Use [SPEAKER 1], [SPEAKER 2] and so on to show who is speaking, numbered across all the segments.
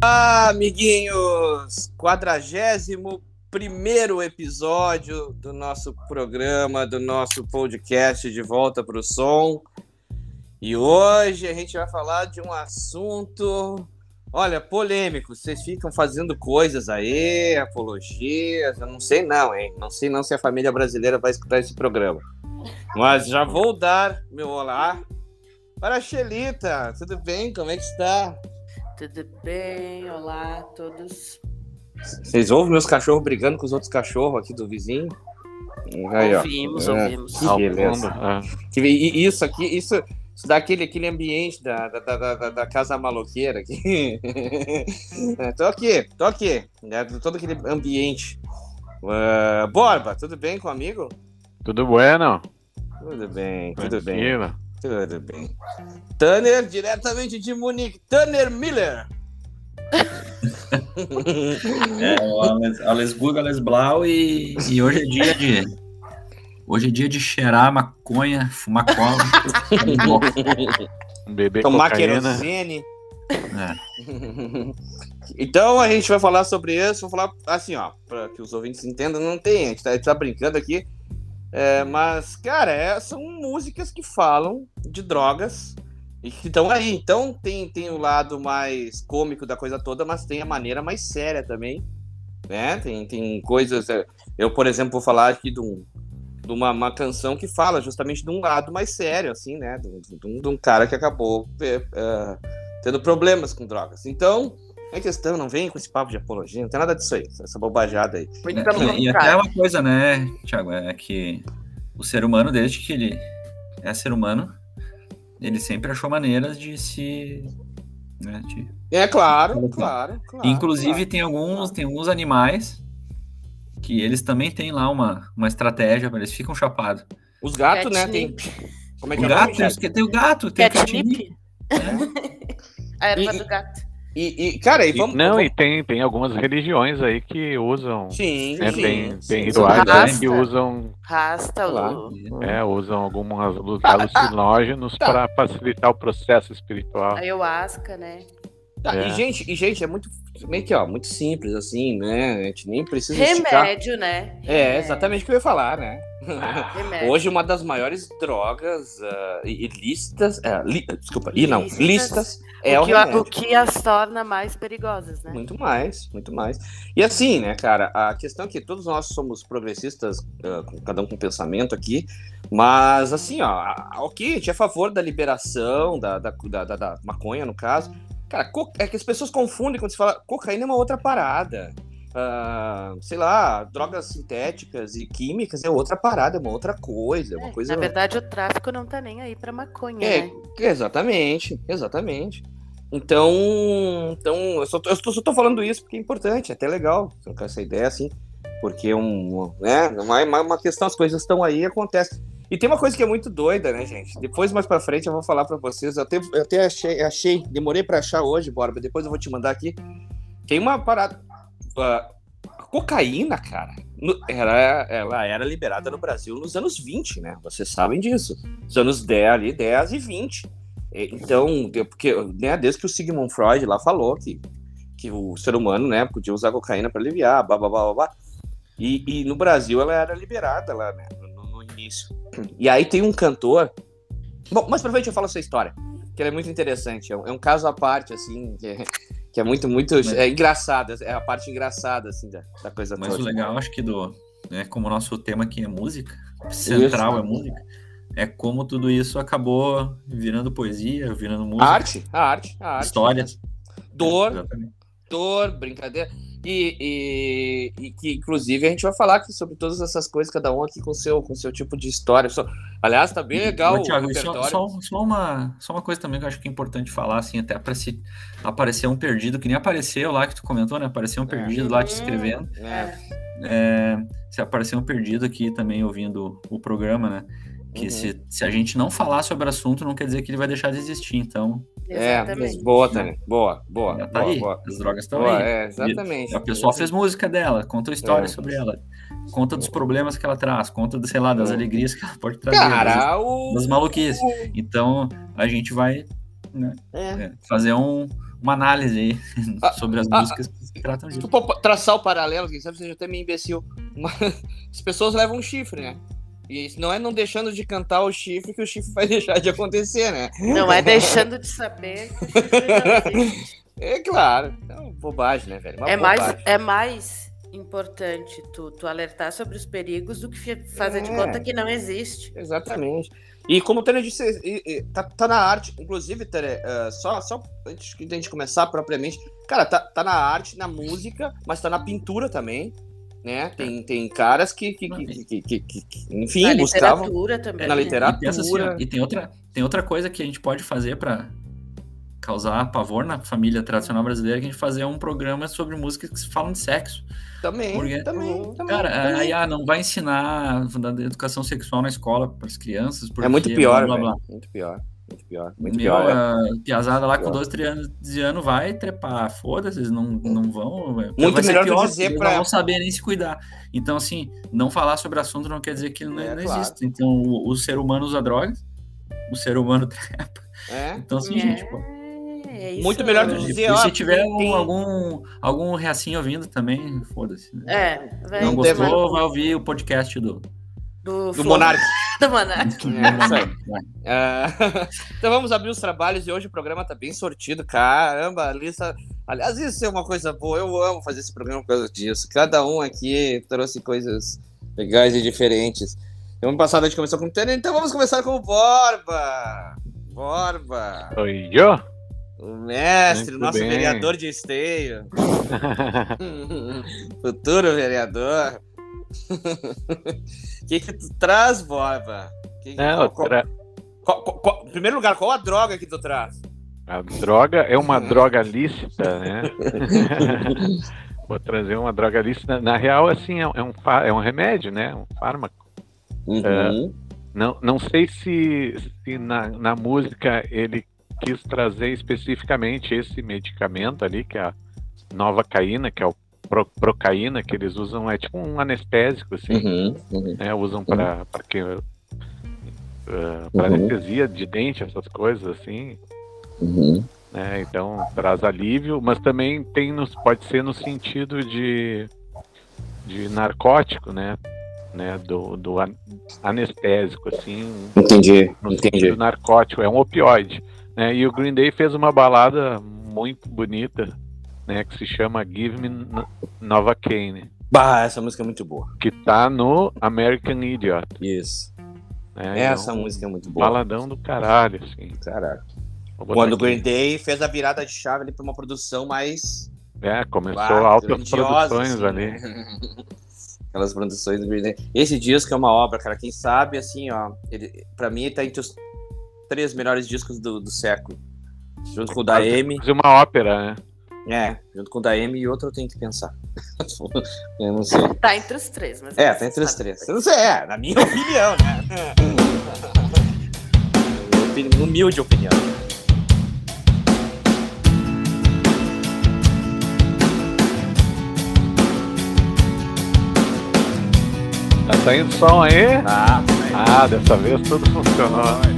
[SPEAKER 1] Olá, amiguinhos! Quadragésimo primeiro episódio do nosso programa, do nosso podcast de volta para o som. E hoje a gente vai falar de um assunto, olha, polêmico. Vocês ficam fazendo coisas aí, apologias, eu não sei não, hein? Não sei não se a família brasileira vai escutar esse programa. Mas já vou dar meu olá para a Xelita. Tudo bem? Como é que está?
[SPEAKER 2] Tudo bem? Olá a todos.
[SPEAKER 1] Vocês ouvem meus cachorros brigando com os outros cachorros aqui do vizinho? Aí, ó.
[SPEAKER 2] ouvimos,
[SPEAKER 1] É,
[SPEAKER 2] ouvimos.
[SPEAKER 1] Que beleza. Que- e- Isso aqui, isso, isso dá aquele, aquele ambiente da, da, da, da- da casa maloqueira aqui. É, tô aqui, tô aqui. né, todo aquele ambiente. Ah, Borba, tudo bem com o amigo?
[SPEAKER 3] Tudo bueno?
[SPEAKER 1] Tudo bem, tudo bem,
[SPEAKER 3] Tranquilo.
[SPEAKER 1] Tudo bem. Tanner, diretamente de Munique. Tanner Miller.
[SPEAKER 4] É, o Ales, Alesburgo, Alesblau e, e hoje é dia de. Hoje é dia de cheirar maconha, fumar cola.
[SPEAKER 3] Bebê
[SPEAKER 1] Tomar
[SPEAKER 3] cocaína.
[SPEAKER 1] querosene.
[SPEAKER 4] É.
[SPEAKER 1] Então a gente vai falar sobre isso, vou falar assim, ó, para que os ouvintes entendam, não tem, a gente tá, a gente tá brincando aqui, é, mas, cara, é, são músicas que falam de drogas e que estão aí. Então tem, tem o lado mais cômico da coisa toda, mas tem a maneira mais séria também, né? Tem, tem coisas. é, Eu, por exemplo, vou falar aqui de, um- de uma, uma canção que fala justamente de um lado mais sério, assim, né? De, um- de de um cara que acabou é, é, tendo problemas com drogas. Então. É questão, não vem com esse papo de apologia, não tem nada disso aí, essa bobajada aí.
[SPEAKER 2] Pelo
[SPEAKER 4] E, e até
[SPEAKER 2] contrário.
[SPEAKER 4] uma coisa, né, Thiago, é que o ser humano, desde que ele é ser humano, ele sempre achou maneiras de se. né, de-
[SPEAKER 1] É claro, claro, claro.
[SPEAKER 4] Inclusive,
[SPEAKER 1] claro.
[SPEAKER 4] tem alguns, tem alguns animais que eles também têm lá uma, uma estratégia, eles ficam chapados.
[SPEAKER 1] Os gatos, né? Tem. Como é
[SPEAKER 4] O
[SPEAKER 1] que é o
[SPEAKER 4] gato,
[SPEAKER 1] nome,
[SPEAKER 4] tem, o gato, tem o catnip.
[SPEAKER 2] Catnip? A erva
[SPEAKER 1] E-
[SPEAKER 2] do gato.
[SPEAKER 1] E, e, cara, e vamos.
[SPEAKER 3] não,
[SPEAKER 1] vamos...
[SPEAKER 3] e tem, tem algumas religiões aí que usam,
[SPEAKER 1] Sim,
[SPEAKER 3] né,
[SPEAKER 1] sim,
[SPEAKER 3] tem, tem rituais aí
[SPEAKER 2] Rasta.
[SPEAKER 3] que usam,
[SPEAKER 2] Rasta, o...
[SPEAKER 3] é, usam alguns alu- alucinógenos
[SPEAKER 1] Tá.
[SPEAKER 3] para facilitar o processo espiritual.
[SPEAKER 2] a ayahuasca, né?
[SPEAKER 1] Tá,
[SPEAKER 3] É.
[SPEAKER 1] E, gente, e, gente, é muito. Meio que, ó, muito simples, assim, né? A gente nem precisa esticar.
[SPEAKER 2] Remédio, né?
[SPEAKER 1] É,
[SPEAKER 2] Remédio.
[SPEAKER 1] exatamente o que eu ia falar, né?
[SPEAKER 2] Remédio.
[SPEAKER 1] Hoje, uma das maiores drogas ah, ilícitas. é, li- desculpa, e não, lícitas é o,
[SPEAKER 2] o, que,
[SPEAKER 1] remédio.
[SPEAKER 2] o que as torna mais perigosas, né?
[SPEAKER 1] Muito mais, muito mais. E assim, né, cara, a questão é que todos nós somos progressistas, com- cada um com pensamento aqui, mas assim, ó, ok, a gente é a favor da liberação da, da, da, da- da maconha, no caso. Cara, co- é que as pessoas confundem quando se fala cocaína é uma outra parada. Ah, sei lá, drogas sintéticas e químicas é outra parada, é uma outra coisa, é uma
[SPEAKER 2] É,
[SPEAKER 1] coisa.
[SPEAKER 2] Na verdade, o tráfico não tá nem aí pra maconha,
[SPEAKER 1] É,
[SPEAKER 2] né?
[SPEAKER 1] exatamente, exatamente. Então, então eu, só tô, eu só tô falando isso porque é importante, é até legal trocar essa ideia assim, porque é um, né, uma, uma- uma questão, as coisas estão aí e acontece. E tem uma coisa que é muito doida, né, gente? Depois, mais pra frente, eu vou falar pra vocês. Eu até, eu até achei, achei, demorei pra achar hoje, Borba, depois eu vou te mandar aqui. Tem uma parada. a cocaína, cara, no- ela, ela era liberada no Brasil nos anos 20, né? Vocês sabem disso. Os anos 10 ali, 10 e 20. É, Então, porque, né, desde que o Sigmund Freud lá falou que, que o ser humano, né, podia usar cocaína para aliviar, blá, blá, blá, blá, blá. E, e no Brasil ela era liberada lá, né, início. E aí tem um cantor. Bom, mais pra frente eu falo essa história, que ela é muito interessante. É um, é um caso à parte, assim, que é, que é muito, muito. É engraçado, é a parte engraçada, assim, da, da coisa
[SPEAKER 4] Mas o
[SPEAKER 1] toda.
[SPEAKER 4] legal, acho que do. Né, como o nosso tema aqui é música, central é música, é como tudo isso acabou virando poesia, virando música,
[SPEAKER 1] A arte, a arte, a arte.
[SPEAKER 4] histórias.
[SPEAKER 1] Dor,
[SPEAKER 4] Exatamente.
[SPEAKER 1] dor, brincadeira. E, e, e que, inclusive, a gente vai falar aqui sobre todas essas coisas, cada um aqui com seu, com seu tipo de história. Só- aliás, tá bem legal
[SPEAKER 4] Ô, Thiago,
[SPEAKER 1] o
[SPEAKER 4] e só,
[SPEAKER 1] repertório.
[SPEAKER 4] só, só uma, só uma coisa também que eu acho que é importante falar, assim, até para se aparecer um perdido, que nem apareceu lá que tu comentou, né? Apareceu um perdido lá te escrevendo.
[SPEAKER 1] É,
[SPEAKER 4] É, se apareceu um perdido aqui também ouvindo o programa, né? Que
[SPEAKER 1] Uhum.
[SPEAKER 4] se, se a gente não falar sobre o assunto, não quer dizer que ele vai deixar de existir. Então,
[SPEAKER 1] é,
[SPEAKER 2] Exatamente.
[SPEAKER 1] boa, Tânia. Boa, boa.
[SPEAKER 4] já tá
[SPEAKER 1] boa,
[SPEAKER 4] aí.
[SPEAKER 1] boa.
[SPEAKER 4] As drogas estão aí.
[SPEAKER 1] é, exatamente.
[SPEAKER 4] A pessoa fez música dela, conta história
[SPEAKER 1] É.
[SPEAKER 4] sobre ela, conta dos problemas que ela traz, conta, sei lá, das
[SPEAKER 1] É.
[SPEAKER 4] alegrias que ela pode trazer, das,
[SPEAKER 1] Cara, o.
[SPEAKER 4] das maluquices. Então, a gente vai né,
[SPEAKER 1] É.
[SPEAKER 4] é, fazer um, uma análise aí
[SPEAKER 1] Ah,
[SPEAKER 4] sobre as
[SPEAKER 1] ah,
[SPEAKER 4] músicas que se tratam
[SPEAKER 1] Se
[SPEAKER 4] disso.
[SPEAKER 1] traçar o paralelo, quem sabe seja até meio imbecil. Mas as pessoas levam um chifre, né? E isso não é não deixando de cantar o chifre que o chifre vai deixar de acontecer, né?
[SPEAKER 2] Não é deixando de saber que o chifre.
[SPEAKER 1] É claro. É uma bobagem, né, velho? Uma
[SPEAKER 2] É mais,
[SPEAKER 1] bobagem.
[SPEAKER 2] é mais importante tu, tu alertar sobre os perigos do que fazer de
[SPEAKER 1] É.
[SPEAKER 2] conta que não existe.
[SPEAKER 1] Exatamente. E como o Tere disse, tá, tá na arte, inclusive, Tere, eh, só, só antes de a gente começar propriamente, cara, tá, tá na arte, na música, mas tá na pintura também, né? Tem, tem caras que, que, que, que, que- que- enfim,
[SPEAKER 2] Na
[SPEAKER 1] buscavam.
[SPEAKER 2] literatura também.
[SPEAKER 1] Na
[SPEAKER 2] né?
[SPEAKER 1] literatura.
[SPEAKER 4] E, pensa assim, e tem outra, tem outra coisa que a gente pode fazer pra causar pavor na família tradicional brasileira, que a gente fazer um programa sobre músicas que falam de sexo.
[SPEAKER 1] Também,
[SPEAKER 4] Porque-
[SPEAKER 1] também, também.
[SPEAKER 4] Cara,
[SPEAKER 1] também.
[SPEAKER 4] aí ah, não vai ensinar educação sexual na escola para as crianças.
[SPEAKER 1] é muito
[SPEAKER 4] porque
[SPEAKER 1] pior,
[SPEAKER 4] blá, blá, blá.
[SPEAKER 1] Muito pior. Muito pior. Muito
[SPEAKER 4] Meu,
[SPEAKER 1] pior. é.
[SPEAKER 4] a piazada lá com
[SPEAKER 1] Pior.
[SPEAKER 4] 12, 13 anos, de ano vai trepar. Foda-se, eles não, não vão. velho.
[SPEAKER 1] Muito melhor
[SPEAKER 4] pior,
[SPEAKER 1] dizer
[SPEAKER 4] eles
[SPEAKER 1] pra-
[SPEAKER 4] não vão saber nem se cuidar. Então, assim, não falar sobre o assunto não quer dizer que não,
[SPEAKER 1] É,
[SPEAKER 4] não
[SPEAKER 1] claro.
[SPEAKER 4] existe. Então, o, o ser humano usa drogas, o ser humano trepa.
[SPEAKER 1] É.
[SPEAKER 4] Então, assim,
[SPEAKER 2] É,
[SPEAKER 4] gente, pô.
[SPEAKER 2] é isso.
[SPEAKER 1] Muito melhor tu
[SPEAKER 4] E
[SPEAKER 1] dizer,
[SPEAKER 4] e
[SPEAKER 1] ó,
[SPEAKER 4] se tiver
[SPEAKER 1] tem-
[SPEAKER 4] um-
[SPEAKER 1] tem-
[SPEAKER 4] algum, algum reacinho ouvindo também, foda-se. né?
[SPEAKER 2] É, vai
[SPEAKER 4] não gostou, vai ouvir o podcast do,
[SPEAKER 2] do,
[SPEAKER 1] Do Monark.
[SPEAKER 2] Do Monark.
[SPEAKER 1] É, isso aí.
[SPEAKER 4] Vai.
[SPEAKER 1] Ah, então vamos abrir os trabalhos e hoje o programa tá bem sortido. Caramba, a lista. Aliás, isso é uma coisa boa. Eu amo fazer esse programa por causa disso. Cada um aqui trouxe coisas legais e diferentes. Ano passado a gente começou com o Tênis, então vamos começar com o Borba. Borba,
[SPEAKER 3] Oi, eu?
[SPEAKER 1] o mestre,
[SPEAKER 3] Muito
[SPEAKER 1] nosso
[SPEAKER 3] bem.
[SPEAKER 1] vereador de esteio. Futuro vereador. O que, que tu traz, Borba? Que-
[SPEAKER 3] Não,
[SPEAKER 1] qual-
[SPEAKER 3] tra-
[SPEAKER 1] qual- qual- em primeiro lugar, qual a droga que tu traz?
[SPEAKER 3] a droga é uma droga lícita, né? Vou trazer uma droga lícita. Na real, assim, é um, é um, é remédio, né? Um fármaco.
[SPEAKER 1] Uhum.
[SPEAKER 3] Não, não sei se, se na, na música ele quis trazer especificamente esse medicamento ali, que é a nova caína, que é o pro, procaína, que eles usam, é tipo um anestésico, assim,
[SPEAKER 1] Uhum. Uhum.
[SPEAKER 3] né? Usam para que uh, para
[SPEAKER 1] Uhum.
[SPEAKER 3] anestesia de dente, essas coisas assim.
[SPEAKER 1] Uhum.
[SPEAKER 3] né? Então traz alívio, mas também tem nos, pode ser no sentido de, de narcótico, né? né? Do, do an- anestésico, assim,
[SPEAKER 1] Entendi,
[SPEAKER 3] no
[SPEAKER 1] entendi.
[SPEAKER 3] narcótico, é um opioide. Né? E o Green Day fez uma balada muito bonita, né? Que se chama Give Me N- Novocaine,
[SPEAKER 1] Bah, essa música é muito boa.
[SPEAKER 3] que tá no American Idiot.
[SPEAKER 1] Isso.
[SPEAKER 3] Né?
[SPEAKER 1] Essa
[SPEAKER 3] É
[SPEAKER 1] música é muito boa.
[SPEAKER 3] Baladão do caralho, assim.
[SPEAKER 1] Caraca. Quando o. Green Day fez a virada de chave ali pra uma produção mais.
[SPEAKER 3] É, começou
[SPEAKER 1] bah,
[SPEAKER 3] altas produções
[SPEAKER 1] assim,
[SPEAKER 3] ali.
[SPEAKER 1] né? Aquelas produções do Green Day. Esse disco é uma obra, cara. Quem sabe, assim, ó. Ele, pra mim, ele tá entre os três melhores discos do, do século. Junto com o da Amy.
[SPEAKER 3] Fazer uma ópera, né?
[SPEAKER 1] É, junto com o da Amy e outro eu tenho que pensar. eu não sei.
[SPEAKER 2] Tá entre os três, mas.
[SPEAKER 1] É, tá entre os três. Eu não sei, é, na minha opinião, né? Humilde opinião.
[SPEAKER 3] Tá saindo som aí?
[SPEAKER 1] Ah,
[SPEAKER 3] Ah, dessa vez tudo funcionou.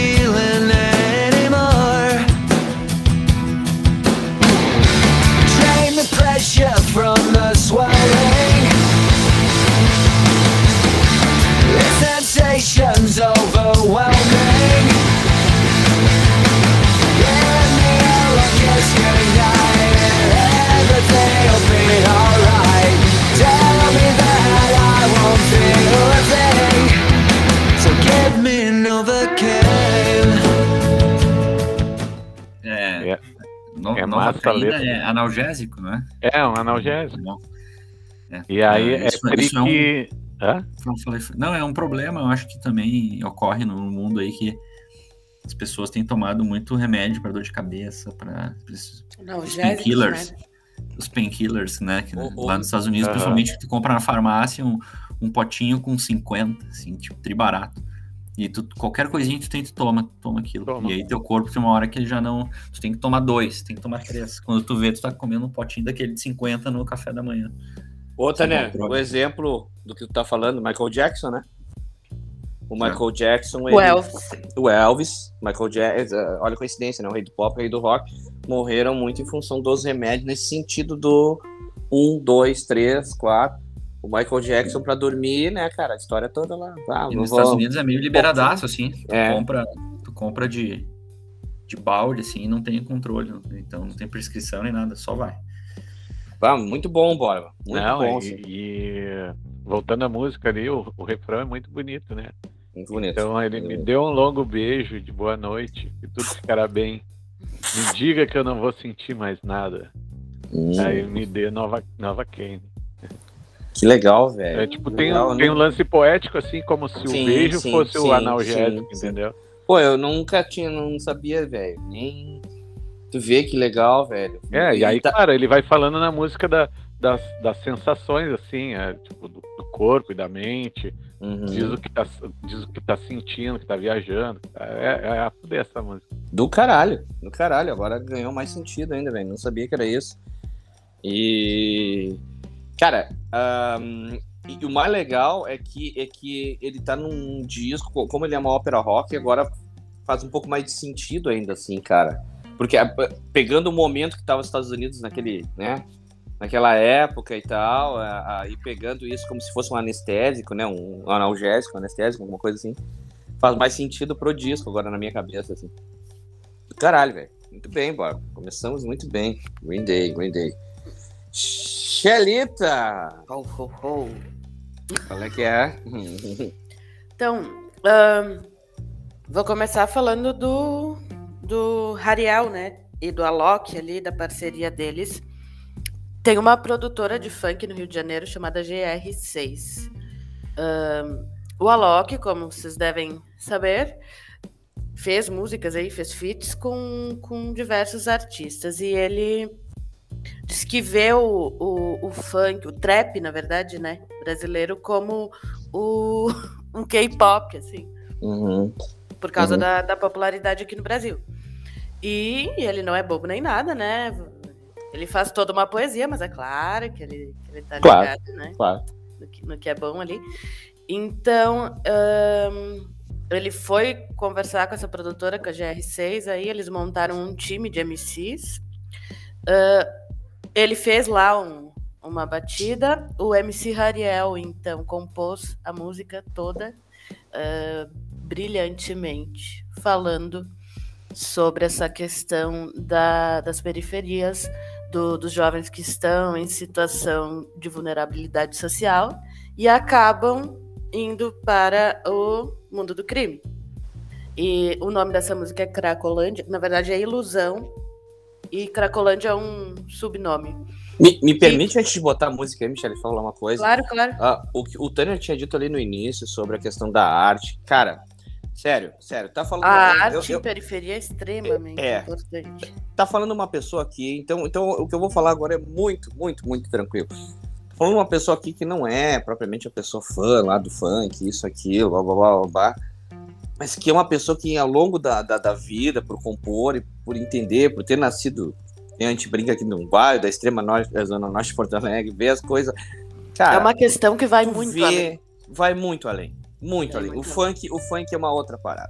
[SPEAKER 4] é nova caína
[SPEAKER 3] letra.
[SPEAKER 4] é analgésico, né?
[SPEAKER 3] É, um analgésico.
[SPEAKER 4] Não. É.
[SPEAKER 3] E aí
[SPEAKER 4] É,
[SPEAKER 3] é,
[SPEAKER 4] isso- isso é um-.
[SPEAKER 3] Hã?
[SPEAKER 4] Não, falei- Não, é um problema, eu acho que também ocorre no mundo aí que as pessoas têm tomado muito remédio para dor de cabeça, para
[SPEAKER 2] Não,
[SPEAKER 4] Os painkillers.
[SPEAKER 2] né?
[SPEAKER 4] os painkillers, né? Que, lá nos Estados Unidos,
[SPEAKER 3] Aham.
[SPEAKER 4] principalmente, tu compra na farmácia um, um potinho com 50, assim, tipo, tribarato. E tu, qualquer coisinha que tu tem, tu toma, toma aquilo.
[SPEAKER 3] Toma.
[SPEAKER 4] E aí teu corpo tem uma hora que ele já não. Tu tem que tomar dois, tem que tomar três. Quando tu vê, tu tá comendo um potinho daquele de 50 no café da manhã.
[SPEAKER 1] Outra,
[SPEAKER 4] Sem
[SPEAKER 1] né? O exemplo do que tu tá falando, Michael Jackson, né? O
[SPEAKER 4] É.
[SPEAKER 1] Michael Jackson,
[SPEAKER 2] O
[SPEAKER 1] ele-
[SPEAKER 2] Elvis.
[SPEAKER 1] o Elvis, Michael Jackson, olha a coincidência, né? O rei do pop, o rei do rock, morreram muito em função dos remédios, nesse sentido do um, dois, três, quatro. O Michael Jackson pra dormir, né, cara? A história toda lá. Ah,
[SPEAKER 4] E
[SPEAKER 1] não
[SPEAKER 4] nos
[SPEAKER 1] vou-
[SPEAKER 4] Estados Unidos é meio liberadaço, assim. Tu
[SPEAKER 1] É.
[SPEAKER 4] compra, tu compra de, de balde, assim, e não tem controle. Então não tem prescrição nem nada, só vai.
[SPEAKER 1] Ah, muito bom, Borba. Muito
[SPEAKER 3] Não,
[SPEAKER 1] bom,
[SPEAKER 3] e,
[SPEAKER 1] assim.
[SPEAKER 3] e voltando à música ali, o, o refrão é muito bonito, né?
[SPEAKER 1] Muito bonito.
[SPEAKER 3] Então ele me deu um longo beijo de boa noite, que tudo ficará bem. Me diga que eu não vou sentir mais nada.
[SPEAKER 1] Hum,
[SPEAKER 3] Aí me dê nova, nova Kane.
[SPEAKER 1] Que legal, velho.
[SPEAKER 3] É, tipo, tem,
[SPEAKER 1] Legal,
[SPEAKER 3] um, tem
[SPEAKER 1] né?
[SPEAKER 3] um lance poético, assim, como se
[SPEAKER 1] Sim,
[SPEAKER 3] o beijo
[SPEAKER 1] sim,
[SPEAKER 3] fosse o
[SPEAKER 1] sim,
[SPEAKER 3] analgésico,
[SPEAKER 1] sim, sim.
[SPEAKER 3] entendeu?
[SPEAKER 1] Pô, eu nunca tinha, não sabia, velho. Nem. Tu vê que legal, velho.
[SPEAKER 3] É, e aí,
[SPEAKER 1] tá-
[SPEAKER 3] cara, ele vai falando na música da- das, das sensações, assim, é, tipo, do, do corpo e da mente.
[SPEAKER 1] Uhum.
[SPEAKER 3] Diz, o que tá, diz o que tá sentindo, que tá viajando. É, é a fuder essa música.
[SPEAKER 1] Do caralho, do caralho. Agora ganhou mais sentido ainda, velho. Não sabia que era isso. E. Cara, ahn, e o mais legal é que, é que ele tá num disco, como ele é uma ópera rock, agora faz um pouco mais de sentido ainda, assim, cara. Porque a- pegando o momento que tava os Estados Unidos naquele, né? Naquela época e tal, a- a- e pegando isso como se fosse um anestésico, né? Um analgésico, um anestésico, alguma coisa assim. Faz mais sentido pro disco agora na minha cabeça, assim. Caralho, velho. Muito bem, Bob. Começamos muito bem. Green Day, Green Day. Xelita!
[SPEAKER 2] Ho, ho, ho.
[SPEAKER 1] Qual é que é?
[SPEAKER 2] Então, ahn, vou começar falando do, do Hariel, né? E do Alok ali, da parceria deles. Tem uma produtora de funk no Rio de Janeiro chamada GR6. Ahn, o Alok, como vocês devem saber, fez músicas aí, fez feats com, com diversos artistas. E ele diz que vê o, o, o funk, o trap, na verdade, né? Brasileiro, como o, um K-pop, assim,
[SPEAKER 1] Uhum.
[SPEAKER 2] por causa
[SPEAKER 1] Uhum.
[SPEAKER 2] da, da popularidade aqui no Brasil. E ele não é bobo nem nada, né? Ele faz toda uma poesia, mas é claro que ele, que ele tá
[SPEAKER 1] Claro.
[SPEAKER 2] ligado, né?
[SPEAKER 1] Claro.
[SPEAKER 2] no que, no que é bom ali. Então, ele foi conversar com essa produtora, com a GR6, aí eles montaram um time de MCs. Ah, ele fez lá um- uma batida, o MC Hariel, então, compôs a música toda ah, brilhantemente, falando sobre essa questão da- das periferias, do- dos jovens que estão em situação de vulnerabilidade social e acabam indo para o mundo do crime. E o nome dessa música é Cracolândia, na verdade é Ilusão, e Cracolândia é um subnome.
[SPEAKER 1] Me, me permite, antes de botar a música aí, Michele, falar uma coisa?
[SPEAKER 2] Claro, claro.
[SPEAKER 1] Ah, o que o Tanner tinha dito ali no início sobre a questão da arte. Cara, sério, sério, tá falando.
[SPEAKER 2] A
[SPEAKER 1] eu-
[SPEAKER 2] arte
[SPEAKER 1] eu-
[SPEAKER 2] em periferia é extremamente
[SPEAKER 1] É.
[SPEAKER 2] importante.
[SPEAKER 1] tá falando uma pessoa aqui, então, então o que eu vou falar agora é muito, muito, muito tranquilo. Tô falando uma pessoa aqui que não é propriamente a pessoa fã lá do funk, isso, aquilo, blá, blá, blá, blá, blá, mas que é uma pessoa que ao longo da, da, da vida, por compor e por entender, por ter nascido, a gente brinca aqui no bairro, da extrema norte, da zona norte de Porto Alegre, ver as coisas, cara,
[SPEAKER 2] é uma questão que vai muito
[SPEAKER 1] vê,
[SPEAKER 2] além.
[SPEAKER 1] vai muito além, muito
[SPEAKER 2] Vai
[SPEAKER 1] além.
[SPEAKER 2] muito
[SPEAKER 1] o funk, o funk é uma outra parada.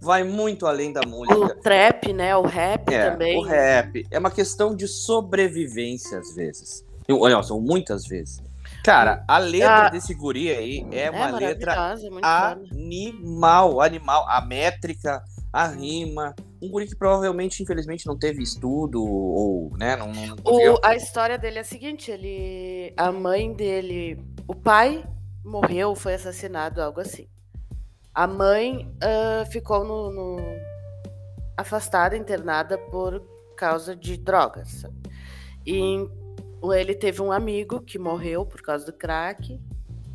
[SPEAKER 1] Vai muito além da música.
[SPEAKER 2] O trap, né? O rap
[SPEAKER 1] É,
[SPEAKER 2] também.
[SPEAKER 1] o rap. É uma questão de sobrevivência, às vezes. Eu- Olha, são muitas vezes. Cara, a letra
[SPEAKER 2] Ah.
[SPEAKER 1] desse guri aí é
[SPEAKER 2] É
[SPEAKER 1] uma letra
[SPEAKER 2] foda.
[SPEAKER 1] animal, animal. A métrica, a rima. Um guri que provavelmente, infelizmente, não teve estudo ou, né, não, não.
[SPEAKER 2] O- a história dele é a seguinte, ele, a mãe dele, o pai morreu, foi assassinado, algo assim. A mãe ah, ficou no, no- afastada, internada por causa de drogas. E ele teve um amigo que morreu por causa do crack,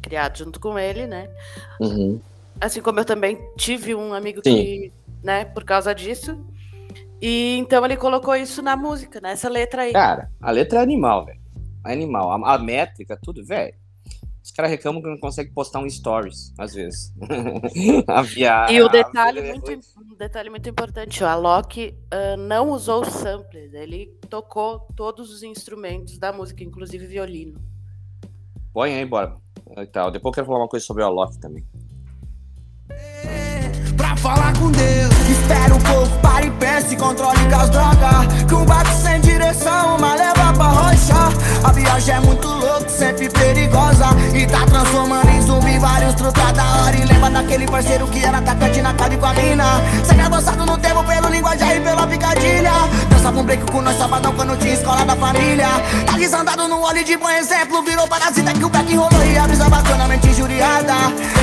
[SPEAKER 2] criado junto com ele, né?
[SPEAKER 1] Uhum.
[SPEAKER 2] Assim como eu também tive um amigo
[SPEAKER 1] Sim.
[SPEAKER 2] que, né, por causa disso. E então ele colocou isso na música, nessa letra aí.
[SPEAKER 1] Cara, a letra é animal, velho. Animal. A, a métrica, tudo, velho. Os caras reclamam que não consegue postar um stories, às vezes. a via...
[SPEAKER 2] E o detalhe
[SPEAKER 1] a-
[SPEAKER 2] muito, um detalhe muito importante, o Alok ah, não usou samples, ele tocou todos os instrumentos da música, inclusive violino.
[SPEAKER 1] Põe aí, bora. E tal. Depois eu quero falar uma coisa sobre o Alok também.
[SPEAKER 5] pra falar com Deus. Espera um pouco, pare e pense, controle com as drogas. Que um bate sem direção, uma leva pra rocha. A viagem é muito louca, sempre perigosa. E tá transformando em zumbi vários truta da hora. E lembra daquele parceiro que era atacante na cabe com a mina. Sempre avançado no tempo pelo linguajar e pela picadilha. Dançava um break com nós sabadão quando tinha escola da família. Tá desandado no óleo de bom exemplo, virou parasita que o back rolou e a brisa bacanamente injuriada.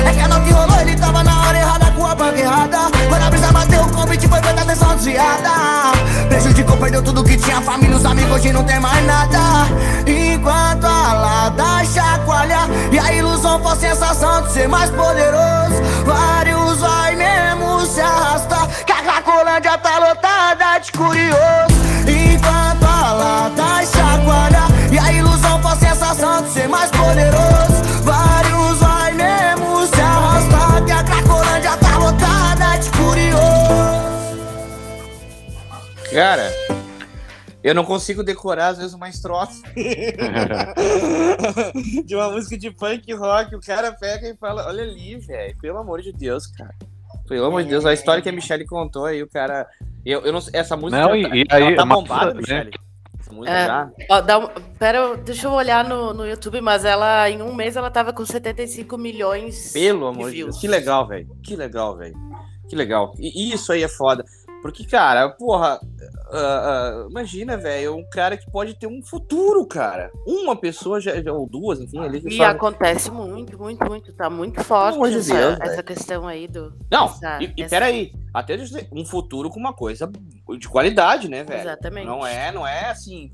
[SPEAKER 5] É que a nota rolou, ele tava na hora errada com a banca errada. Quando a brisa bateu, o convite foi feita atenção desviada. Prejudicou, perdeu tudo que tinha, família, os amigos, hoje não tem mais nada. Enquanto a lada chacoalha e a ilusão for sensação de ser mais poderoso. Vários vai mesmo se arrasta, que a Cracolândia tá lotada de curioso. Enquanto a lada chacoalha e a ilusão for a sensação de ser mais poderoso. Vários vai mesmo se arrasta, que a Cracolândia tá lotada de curioso.
[SPEAKER 1] Cara, eu não consigo decorar, às vezes, uma estrofe de uma música de punk rock. O cara pega e fala: Olha ali, velho, pelo amor de Deus, cara. Pelo amor de Deus, a história que a Michelle contou aí, o cara. Eu, eu não sei, essa música.
[SPEAKER 3] Não,
[SPEAKER 1] tá-
[SPEAKER 3] e- e
[SPEAKER 1] ela
[SPEAKER 3] aí,
[SPEAKER 1] tá
[SPEAKER 3] uma-
[SPEAKER 1] bombada,
[SPEAKER 3] né?
[SPEAKER 1] Michelle. Essa música
[SPEAKER 2] É.
[SPEAKER 1] já.
[SPEAKER 2] Ó, dá um, pera, deixa eu olhar no, no YouTube, mas ela, em um mês, ela tava com 75 milhões
[SPEAKER 1] Pelo amor
[SPEAKER 2] de.
[SPEAKER 1] Deus. Que legal, velho. Que legal, velho. Que legal. E e isso aí é foda. Porque, cara, porra, ah, ah, imagina, velho, um cara que pode ter um futuro, cara. Uma pessoa, já, ou duas, enfim, ali
[SPEAKER 2] E acontece muito, muito, muito. Tá muito forte essa,
[SPEAKER 1] Deus,
[SPEAKER 2] essa questão aí do.
[SPEAKER 1] Não,
[SPEAKER 2] essa-
[SPEAKER 1] e, e
[SPEAKER 2] essa-
[SPEAKER 1] peraí, até um futuro com uma coisa de qualidade, né, velho?
[SPEAKER 2] Exatamente.
[SPEAKER 1] Não é, não é assim.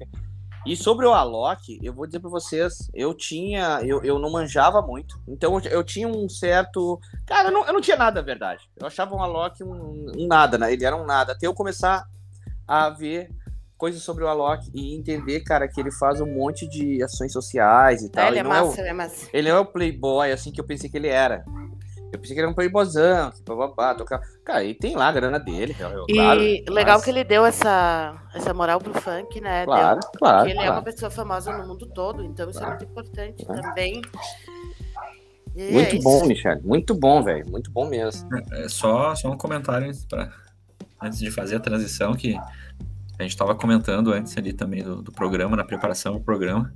[SPEAKER 1] E sobre o Alok, eu vou dizer pra vocês, eu tinha, eu, eu não manjava muito, então eu, eu tinha um certo, cara, eu não, eu não tinha nada, na verdade. Eu achava o Alok um, um nada, né? Ele era um nada, até eu começar a ver coisas sobre o Alok e entender, cara, que ele faz um monte de ações sociais e tal.
[SPEAKER 2] É, ele
[SPEAKER 1] e
[SPEAKER 2] é
[SPEAKER 1] é o-
[SPEAKER 2] massa, ele é massa.
[SPEAKER 1] ele é o playboy assim que eu pensei que ele era. Eu pensei que ele era um playboyzão, que bababá, tocar. Cara, e tem lá a grana dele, eu- eu-
[SPEAKER 2] E
[SPEAKER 1] claro.
[SPEAKER 2] legal
[SPEAKER 1] mas-
[SPEAKER 2] que ele deu essa, essa moral pro funk, né?
[SPEAKER 1] Claro,
[SPEAKER 2] Deu,
[SPEAKER 1] claro.
[SPEAKER 2] porque ele é uma pessoa famosa no mundo todo, então isso
[SPEAKER 1] Claro.
[SPEAKER 2] é muito importante
[SPEAKER 1] Claro.
[SPEAKER 2] também. E é
[SPEAKER 1] Muito
[SPEAKER 2] isso.
[SPEAKER 1] bom, Michele. Muito bom, velho. Muito bom mesmo.
[SPEAKER 4] É só, só um comentário antes, pra, antes de fazer a transição, que a gente estava comentando antes ali também do, do programa, na preparação do programa,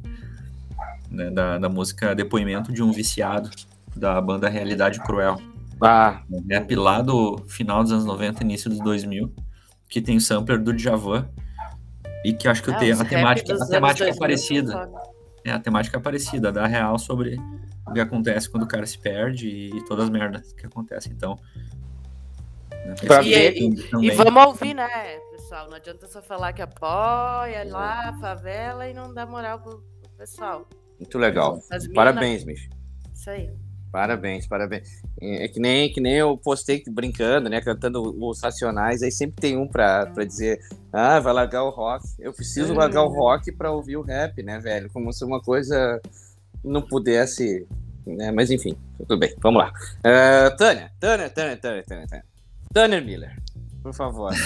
[SPEAKER 4] né, da, da música Depoimento de um Viciado, da banda Realidade Cruel.
[SPEAKER 1] Ah,
[SPEAKER 4] Um rap lá do final dos anos 90, início dos 2000, que tem sampler do Djavan, e que acho que
[SPEAKER 2] Ah,
[SPEAKER 4] o te-
[SPEAKER 2] os
[SPEAKER 4] a temática, a temática é
[SPEAKER 2] 2000
[SPEAKER 4] parecida. É, a temática é parecida, da real sobre o que acontece quando o cara se perde e, todas as merdas que acontecem. Então. né,
[SPEAKER 1] Pra
[SPEAKER 4] esse
[SPEAKER 2] ver-
[SPEAKER 4] filme
[SPEAKER 2] E
[SPEAKER 4] também.
[SPEAKER 2] vamos ouvir, né, pessoal? Não adianta só falar que apoia lá a favela e não dá moral pro, pro pessoal.
[SPEAKER 1] muito legal. Parabéns, Michele.
[SPEAKER 2] Isso aí.
[SPEAKER 1] Parabéns, parabéns. É é que nem, que nem eu postei brincando, né? Cantando os Racionais, aí sempre tem um pra, pra dizer, ah, vai largar o rock. Eu preciso
[SPEAKER 2] Hum.
[SPEAKER 1] largar o rock pra ouvir o rap, né, velho? Como se uma coisa não pudesse. Né? Mas enfim, tudo bem, vamos lá. Ah, Tânia, Tânia, Tânia, Tânia, Tânia, Tânia. Tânia Miller, por favor.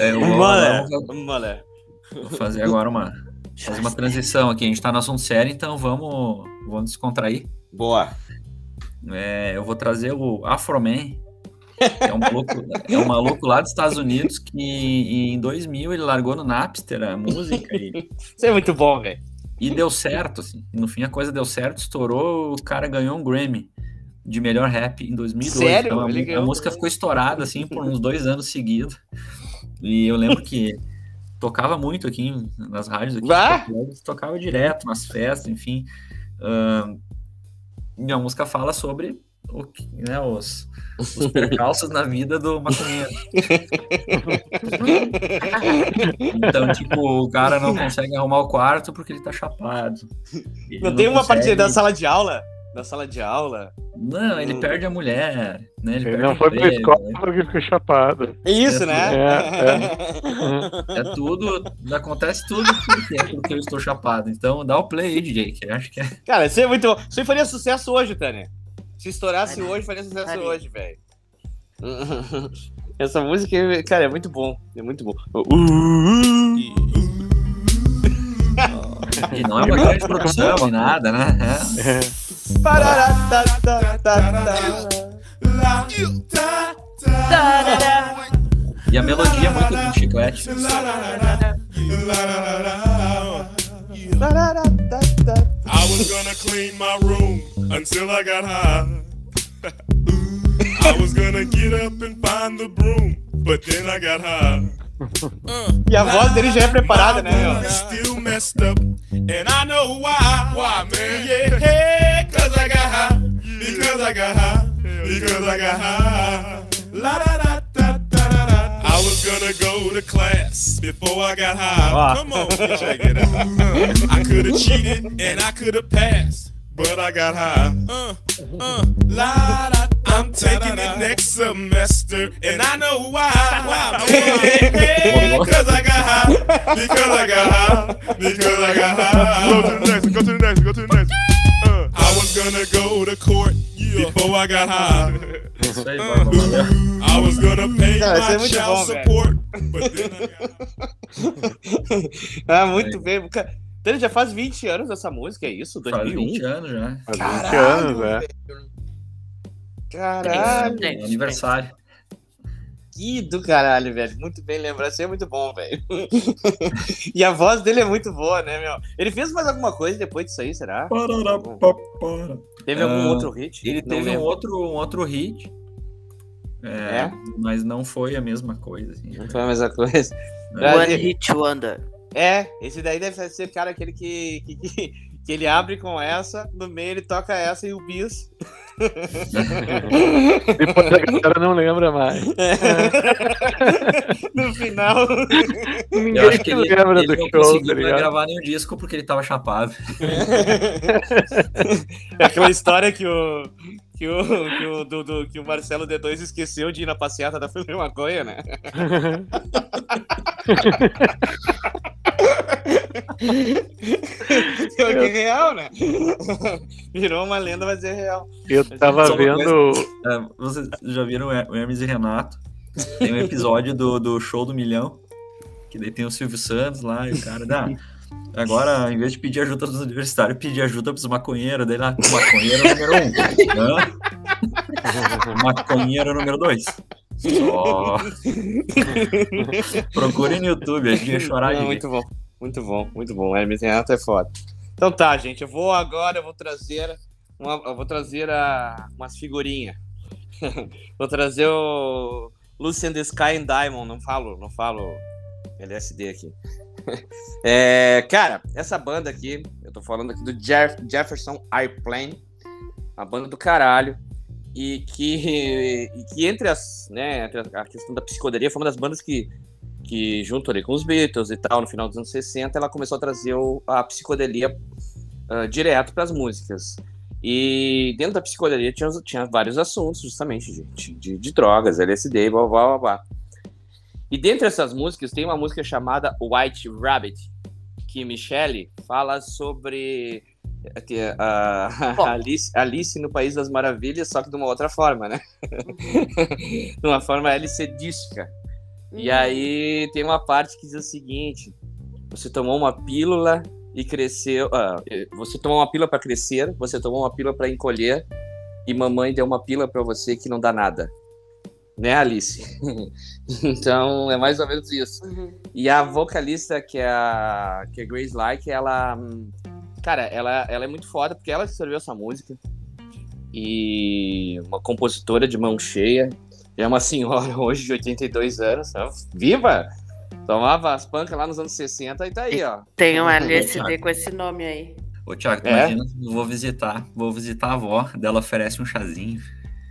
[SPEAKER 4] É,
[SPEAKER 1] Miller.
[SPEAKER 4] vou fazer agora uma, fazer uma transição aqui. A gente tá no assunto sério, então vamos, vamos descontrair.
[SPEAKER 1] Boa.
[SPEAKER 4] É, eu vou trazer o Afroman, que é um maluco, é um maluco lá dos Estados Unidos que em 2000 ele largou no Napster a música e,
[SPEAKER 1] Isso é muito bom, velho.
[SPEAKER 4] e deu certo, assim. No fim a coisa deu certo, estourou, o cara ganhou um Grammy de melhor rap em 2002.
[SPEAKER 1] Sério?
[SPEAKER 4] Então, a, a música ficou estourada assim por uns dois anos seguidos. E eu lembro que tocava muito aqui nas rádios aqui, tocava direto nas festas, enfim. Minha música fala sobre o que- né, os, os percalços na vida do maconheiro. Então, tipo, o cara não consegue arrumar o quarto porque ele tá chapado. Ele
[SPEAKER 1] Não tem uma
[SPEAKER 4] consegue-
[SPEAKER 1] partida da sala de aula? Da sala de aula?
[SPEAKER 4] Não, ele
[SPEAKER 1] Hum.
[SPEAKER 4] perde a mulher, né? Ele,
[SPEAKER 3] Ele
[SPEAKER 4] perde
[SPEAKER 3] não foi pra
[SPEAKER 4] emprego,
[SPEAKER 3] escola
[SPEAKER 4] né?
[SPEAKER 3] porque ficou chapado.
[SPEAKER 1] Isso, né?
[SPEAKER 4] É tudo, acontece tudo porque, é porque eu estou chapado. Então dá o play aí, DJ, que eu acho que é.
[SPEAKER 1] Cara, isso é muito bom. Isso aí faria sucesso hoje, Tânia. Se estourasse hoje, faria sucesso
[SPEAKER 2] Faria.
[SPEAKER 1] hoje, velho. Essa música, cara, é muito bom. É muito bom.
[SPEAKER 4] E não é uma grande produção nem nada, né? É. E a melodia é muito do chiclete.
[SPEAKER 6] I was gonna clean my room until I got high. I was gonna get up and find the broom, but then I got high.
[SPEAKER 1] E a voz dele já é preparada, né,
[SPEAKER 6] still messed up, and I know why. Why, man? Yeah, cause I got high. Because I got high. Because I got high. La da da da da da. I was gonna go to class before I got high. Come on, check it out. I could have cheated and I could have passed, but I got high. Uh, uh, la da. I'm taking it next semester, and I know why. Why? man? Because I got high. Because I got high. Because I got high. Go to the next. Go to the next. Go to the next. Uh, I was gonna go to court before I got high.
[SPEAKER 4] Isso aí, Barba, valeu.
[SPEAKER 6] I was gonna pay
[SPEAKER 1] Cara,
[SPEAKER 6] my child support, but then I got high.
[SPEAKER 1] ah, muito bem. Cara, Ele já faz 20 anos essa música, é isso?
[SPEAKER 4] Faz 20
[SPEAKER 1] 2001?
[SPEAKER 4] anos já.
[SPEAKER 3] Faz 20
[SPEAKER 1] Caralho,
[SPEAKER 3] anos, é.
[SPEAKER 1] Caralho,
[SPEAKER 2] tem.
[SPEAKER 4] Aniversário.
[SPEAKER 1] que do caralho, velho. Muito bem lembrado. Isso é muito bom, velho. e a voz dele é muito boa, né, meu? Ele fez mais alguma coisa depois disso aí, será? Teve algum
[SPEAKER 4] Ah,
[SPEAKER 1] outro hit?
[SPEAKER 4] Ele
[SPEAKER 1] Não
[SPEAKER 4] teve um outro, um outro hit. É,
[SPEAKER 1] É?
[SPEAKER 4] Mas não foi a mesma coisa. Assim,
[SPEAKER 1] Não foi a mesma coisa.
[SPEAKER 4] É.
[SPEAKER 2] One Hit Wonder.
[SPEAKER 1] É, esse daí deve ser cara aquele que, que, que, que ele abre com essa, no meio ele toca essa e o bis.
[SPEAKER 3] Depois a galera não lembra mais.
[SPEAKER 1] no final.
[SPEAKER 3] Ninguém
[SPEAKER 4] Eu acho que ele,
[SPEAKER 3] lembra
[SPEAKER 4] ele
[SPEAKER 3] do
[SPEAKER 4] não
[SPEAKER 3] show,
[SPEAKER 4] conseguiu
[SPEAKER 3] tá ligado?
[SPEAKER 4] gravar nenhum disco porque ele tava chapado.
[SPEAKER 1] É aquela história que o. Que o, que, o, do, do- que o Marcelo D2 esqueceu de ir na passeata da Filha Maconha, né? É real, né? Virou uma lenda, mas é real.
[SPEAKER 3] Eu tava
[SPEAKER 4] Só uma
[SPEAKER 3] vendo.
[SPEAKER 4] É, vocês já viram o Her- o Hermes e Renato? Tem um episódio do, do show do milhão. Que daí tem o Silvio Santos lá e o cara. Ah, agora, em vez de pedir ajuda dos universitários, pedir ajuda pros maconheiros. Daí lá, maconheiro número um. Hã? maconheiro número dois. Só. Procure no YouTube, a gente ia chorar
[SPEAKER 1] Não, muito bom, muito bom, muito bom. Hermes Renato é foda. Então tá, gente, eu vou agora, eu vou trazer, uma, eu vou trazer a, umas figurinhas. vou trazer o Lucian the Sky and Diamond, não falo, não falo LSD aqui. É, cara, essa banda aqui, eu tô falando aqui do Jeff- Jefferson Airplane, uma banda do caralho. E que, e que entre as, né, entre a questão da psicodelia, foi uma das bandas que que junto ali com os Beatles e tal, no final dos anos 60, ela começou a trazer o- a psicodelia ah, direto para as músicas. E dentro da psicodelia tinha, tinha vários assuntos, justamente, de, de drogas, LSD, blá, blá, blá, blá. E dentre essas músicas tem uma música chamada White Rabbit, que Michelle fala sobre eh, que, a, Alice, Alice no País das Maravilhas, só que de uma outra forma, né? de uma forma LCDística. E aí tem uma parte que diz o seguinte: você tomou uma pílula e cresceu. ah, você tomou uma pílula para crescer, você tomou uma pílula para encolher, e mamãe deu uma pílula para você que não dá nada. Né, Alice? então é mais ou menos isso.
[SPEAKER 2] Uhum.
[SPEAKER 1] E a vocalista, que é a, que é Grace Like, ela. Cara, ela, ela é muito foda porque ela escreveu essa música. E uma compositora de mão cheia. É uma senhora hoje de 82 anos. ó, Viva! Tomava as pancas lá nos anos 60 e tá aí, ó.
[SPEAKER 2] Tem um LSD com esse nome aí.
[SPEAKER 4] Ô, Thiago,
[SPEAKER 1] É?
[SPEAKER 4] imagina, eu vou visitar, vou visitar a avó, dela oferece um chazinho.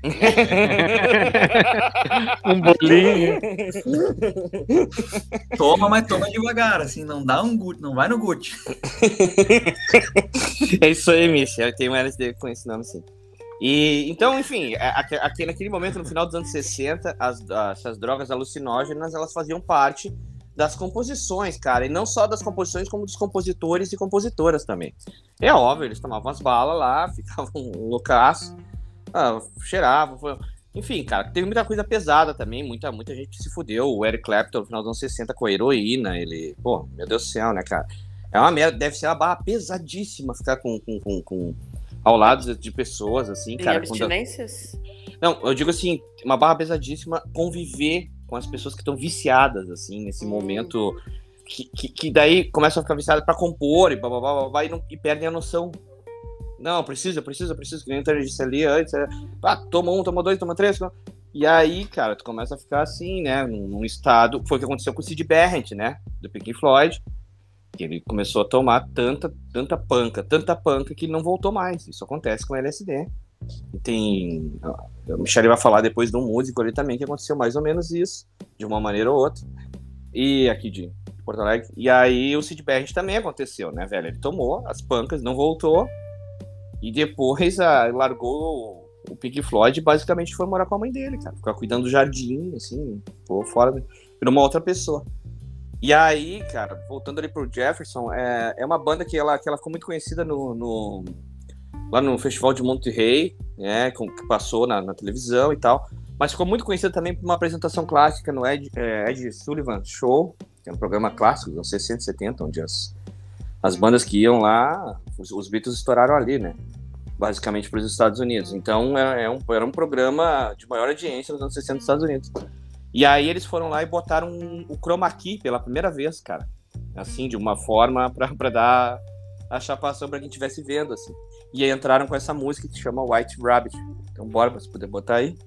[SPEAKER 3] Um bolinho.
[SPEAKER 4] Toma, mas toma devagar, assim, não dá um gut, não vai no gut.
[SPEAKER 1] É isso aí, Michel. Tem um LSD com esse nome, sim. E, então, enfim, aqui, naquele momento, no final dos anos 60, as, as- essas drogas alucinógenas, elas faziam parte das composições, cara. E não só das composições, como dos compositores e compositoras também. É óbvio, eles tomavam as balas lá, ficavam loucaços, ah, cheiravam. foi- Enfim, cara, teve muita coisa pesada também, muita, muita gente se fudeu. O Eric Clapton, no final dos anos 60, com a heroína, ele... Pô, meu Deus do céu, né, cara? É uma merda, deve ser uma barra pesadíssima ficar com... com, com, com- ao lado de- pessoas, assim,
[SPEAKER 2] Em
[SPEAKER 1] cara. quando-
[SPEAKER 2] abstinências?
[SPEAKER 1] não, eu digo assim, uma barra pesadíssima conviver com as pessoas que estão viciadas, assim, nesse
[SPEAKER 2] Hum.
[SPEAKER 1] momento. Que, que, que daí começam a ficar viciadas pra compor e blá, blá, blá, blá, blá, e, não- e perdem a noção. Não, precisa, precisa, precisa, que nem eu disse ali antes. é, ah, toma um, toma dois, toma três. toma- E aí, cara, tu começa a ficar assim, né, num, num estado. Foi o que aconteceu com o Sid Barrett, né, do Pink Floyd. Que ele começou a tomar tanta, tanta panca, tanta panca que ele não voltou mais. Isso acontece com o LSD. Tem. O Michele vai falar depois de um músico ali também que aconteceu mais ou menos isso, de uma maneira ou outra. E aqui de Porto Alegre. E aí o Sid Barrett também aconteceu, né, velho? Ele tomou as pancas, não voltou. E depois ah, largou o Pink Floyd e basicamente foi morar com a mãe dele, cara. Ficar cuidando do jardim, assim, pô, fora. Virou uma outra pessoa. E aí, cara, voltando ali pro Jefferson, é, é uma banda que ela, que ela ficou muito conhecida no, no- lá no Festival de Monterrey, né, com- que passou na, na televisão e tal, mas ficou muito conhecida também por uma apresentação clássica no Ed, é, Ed Sullivan Show, que é um programa clássico dos anos 60 e 70, onde as, as bandas que iam lá, os, os Beatles estouraram ali, né, basicamente para os Estados Unidos. Então é, é um, era um programa de maior audiência nos anos 60 dos Estados Unidos. E aí eles foram lá e botaram um- o chroma key pela primeira vez, cara. Assim, de uma forma pra dar a chapação pra quem estivesse vendo, assim. E aí entraram com essa música que se chama White Rabbit. Então bora, você poder botar aí.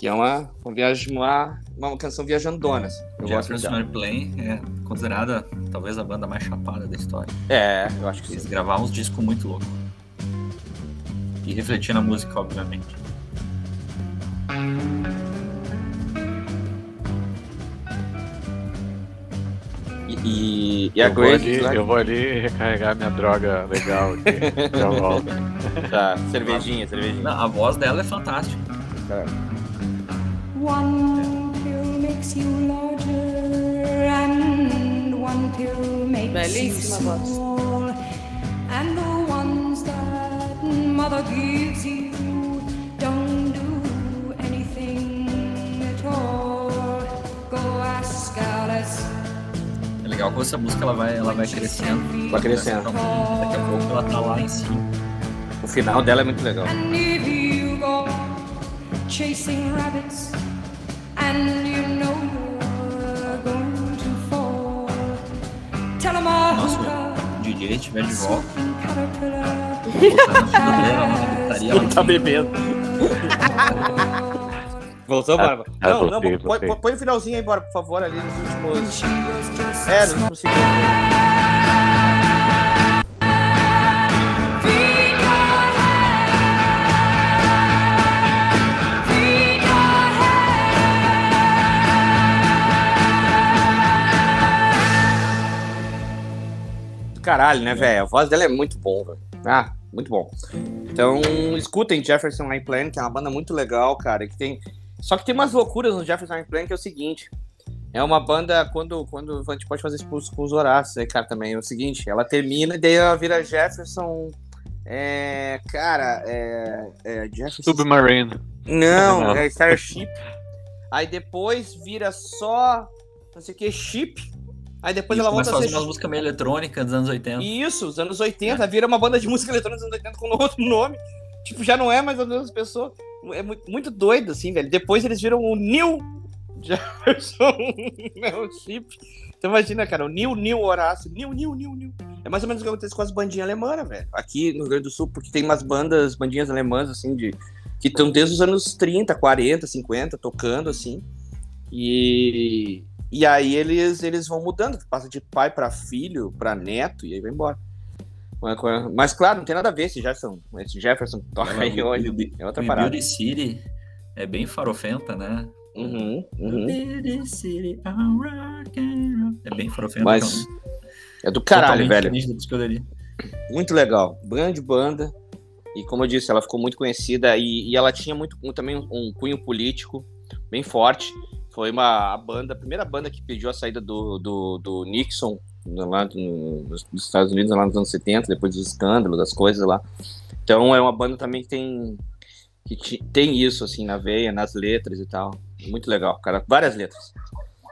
[SPEAKER 1] Que é uma, uma viagem, uma, uma canção viajandona, assim. Eu gosto
[SPEAKER 4] Jefferson
[SPEAKER 1] dela.
[SPEAKER 4] Airplane é considerada talvez a banda mais chapada da história.
[SPEAKER 1] É, eu acho que
[SPEAKER 4] Eles
[SPEAKER 1] sim.
[SPEAKER 4] gravavam uns discos muito loucos. E refletia na música, obviamente.
[SPEAKER 1] E, e, a
[SPEAKER 3] eu, vou
[SPEAKER 1] Grace...
[SPEAKER 3] ali,
[SPEAKER 1] lá-
[SPEAKER 3] eu vou ali recarregar minha droga legal aqui. Já volto.
[SPEAKER 1] Tá, cervejinha, cervejinha.
[SPEAKER 4] Não, a voz dela é fantástica.
[SPEAKER 7] One
[SPEAKER 2] Belíssima
[SPEAKER 7] you
[SPEAKER 2] voz.
[SPEAKER 7] small. And the ones that mother gives you don't do anything at all. Go ask Alice.
[SPEAKER 4] É legal que essa música ela vai, ela vai crescendo.
[SPEAKER 1] Vai crescendo.
[SPEAKER 4] Daqui a pouco ela tá lá em cima.
[SPEAKER 1] O final dela é muito legal.
[SPEAKER 7] And if you go chasing rabbits,
[SPEAKER 4] Nossa, o DJ estiver de volta, em
[SPEAKER 1] Tá bebendo. Voltou, Barba?
[SPEAKER 3] ah,
[SPEAKER 1] não, não,
[SPEAKER 3] voltei,
[SPEAKER 1] põe,
[SPEAKER 3] voltei.
[SPEAKER 1] põe- põe o finalzinho aí, bora, por favor, ali nos últimos. É, nos últimos segundos. Do caralho, né, velho? A voz dela é muito bom, velho. Ah, muito bom. Então, escutem Jefferson Airplane, que é uma banda muito legal, cara. Que tem... Só que tem umas loucuras no Jefferson Airplane que é o seguinte. É uma banda, quando, quando a gente pode fazer isso com os, Horácios aí, cara, também. É o seguinte, ela termina e daí ela vira Jefferson. É. Cara, é. é Jefferson.
[SPEAKER 3] Submarine.
[SPEAKER 1] Não, é Starship. Aí depois vira só. Não sei o que, Chip. Aí depois
[SPEAKER 4] E
[SPEAKER 1] ela volta
[SPEAKER 4] a
[SPEAKER 1] a
[SPEAKER 4] fazer
[SPEAKER 1] ser.
[SPEAKER 4] umas músicas meio eletrônicas dos anos 80.
[SPEAKER 1] Isso, os anos 80, vira uma banda de música eletrônica dos anos 80 com outro nome. Tipo, já não é mais as mesmas pessoas. É muito, muito doido, assim, velho. Depois eles viram o Neil Jefferson, né, o Chip. Então imagina, cara, o Neil, Neil Horácio, Neil, Neil, Neil, Neil. É mais ou menos o que acontece com as bandinhas alemãs, velho. Aqui no Rio Grande do Sul, porque tem umas bandas, bandinhas alemãs, assim, de que estão desde os anos 30, 40, 50, tocando, assim. E, e aí eles, eles vão mudando, passa de pai para filho, para neto, e aí vai embora. Mas, claro, não tem nada a ver esse Jefferson. Esse Jefferson toca aí
[SPEAKER 4] o,
[SPEAKER 1] hoje. É outra parada.
[SPEAKER 4] Beauty City é bem farofenta, né?
[SPEAKER 1] Uhum, uhum.
[SPEAKER 4] Beauty City, and roll. É bem farofenta.
[SPEAKER 1] Mas
[SPEAKER 4] então,
[SPEAKER 1] é do caralho,
[SPEAKER 4] totalmente
[SPEAKER 1] velho. Muito legal. Grande banda. E como eu disse, ela ficou muito conhecida e, e ela tinha muito um- também um, um cunho político bem forte. Foi uma a banda, a primeira banda que pediu a saída do, do, do Nixon lá no- nos Estados Unidos lá nos anos 70, depois do escândalo, das coisas lá. Então é uma banda também que tem que tem isso assim na veia, nas letras e tal. Muito legal, cara. Várias letras.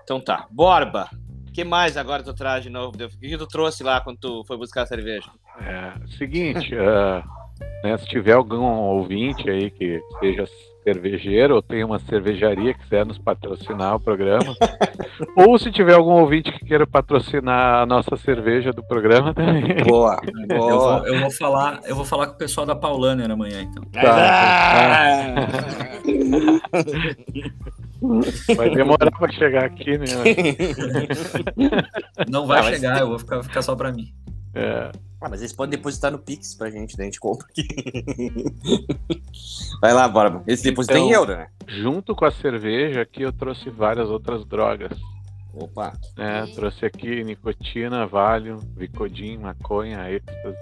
[SPEAKER 1] Então tá. Borba. Que mais agora tu traz de novo? O que tu trouxe lá quando tu foi buscar a cerveja?
[SPEAKER 3] É, seguinte, ah, né, se tiver algum ouvinte aí que seja cervejeiro ou tem uma cervejaria que quiser nos patrocinar o programa, ou se tiver algum ouvinte que queira patrocinar a nossa cerveja do programa também.
[SPEAKER 1] Boa.
[SPEAKER 4] Eu
[SPEAKER 1] Boa.
[SPEAKER 4] vou, eu vou falar, eu vou falar com o pessoal da Paulaner amanhã, então.
[SPEAKER 1] Ah!
[SPEAKER 3] Vai demorar para chegar aqui, né?
[SPEAKER 4] Não vai
[SPEAKER 1] Ah,
[SPEAKER 4] chegar, eu vou ficar, ficar só pra mim.
[SPEAKER 3] É,
[SPEAKER 1] Ah, mas eles podem depositar no Pix pra gente, daí a gente compra aqui. Vai lá, bora. Eles depositam em
[SPEAKER 3] Então-
[SPEAKER 1] euro, né?
[SPEAKER 3] junto com a cerveja aqui eu trouxe várias outras drogas.
[SPEAKER 1] Opa.
[SPEAKER 3] né? Trouxe aqui nicotina, Valium, Vicodin, maconha, êxtase.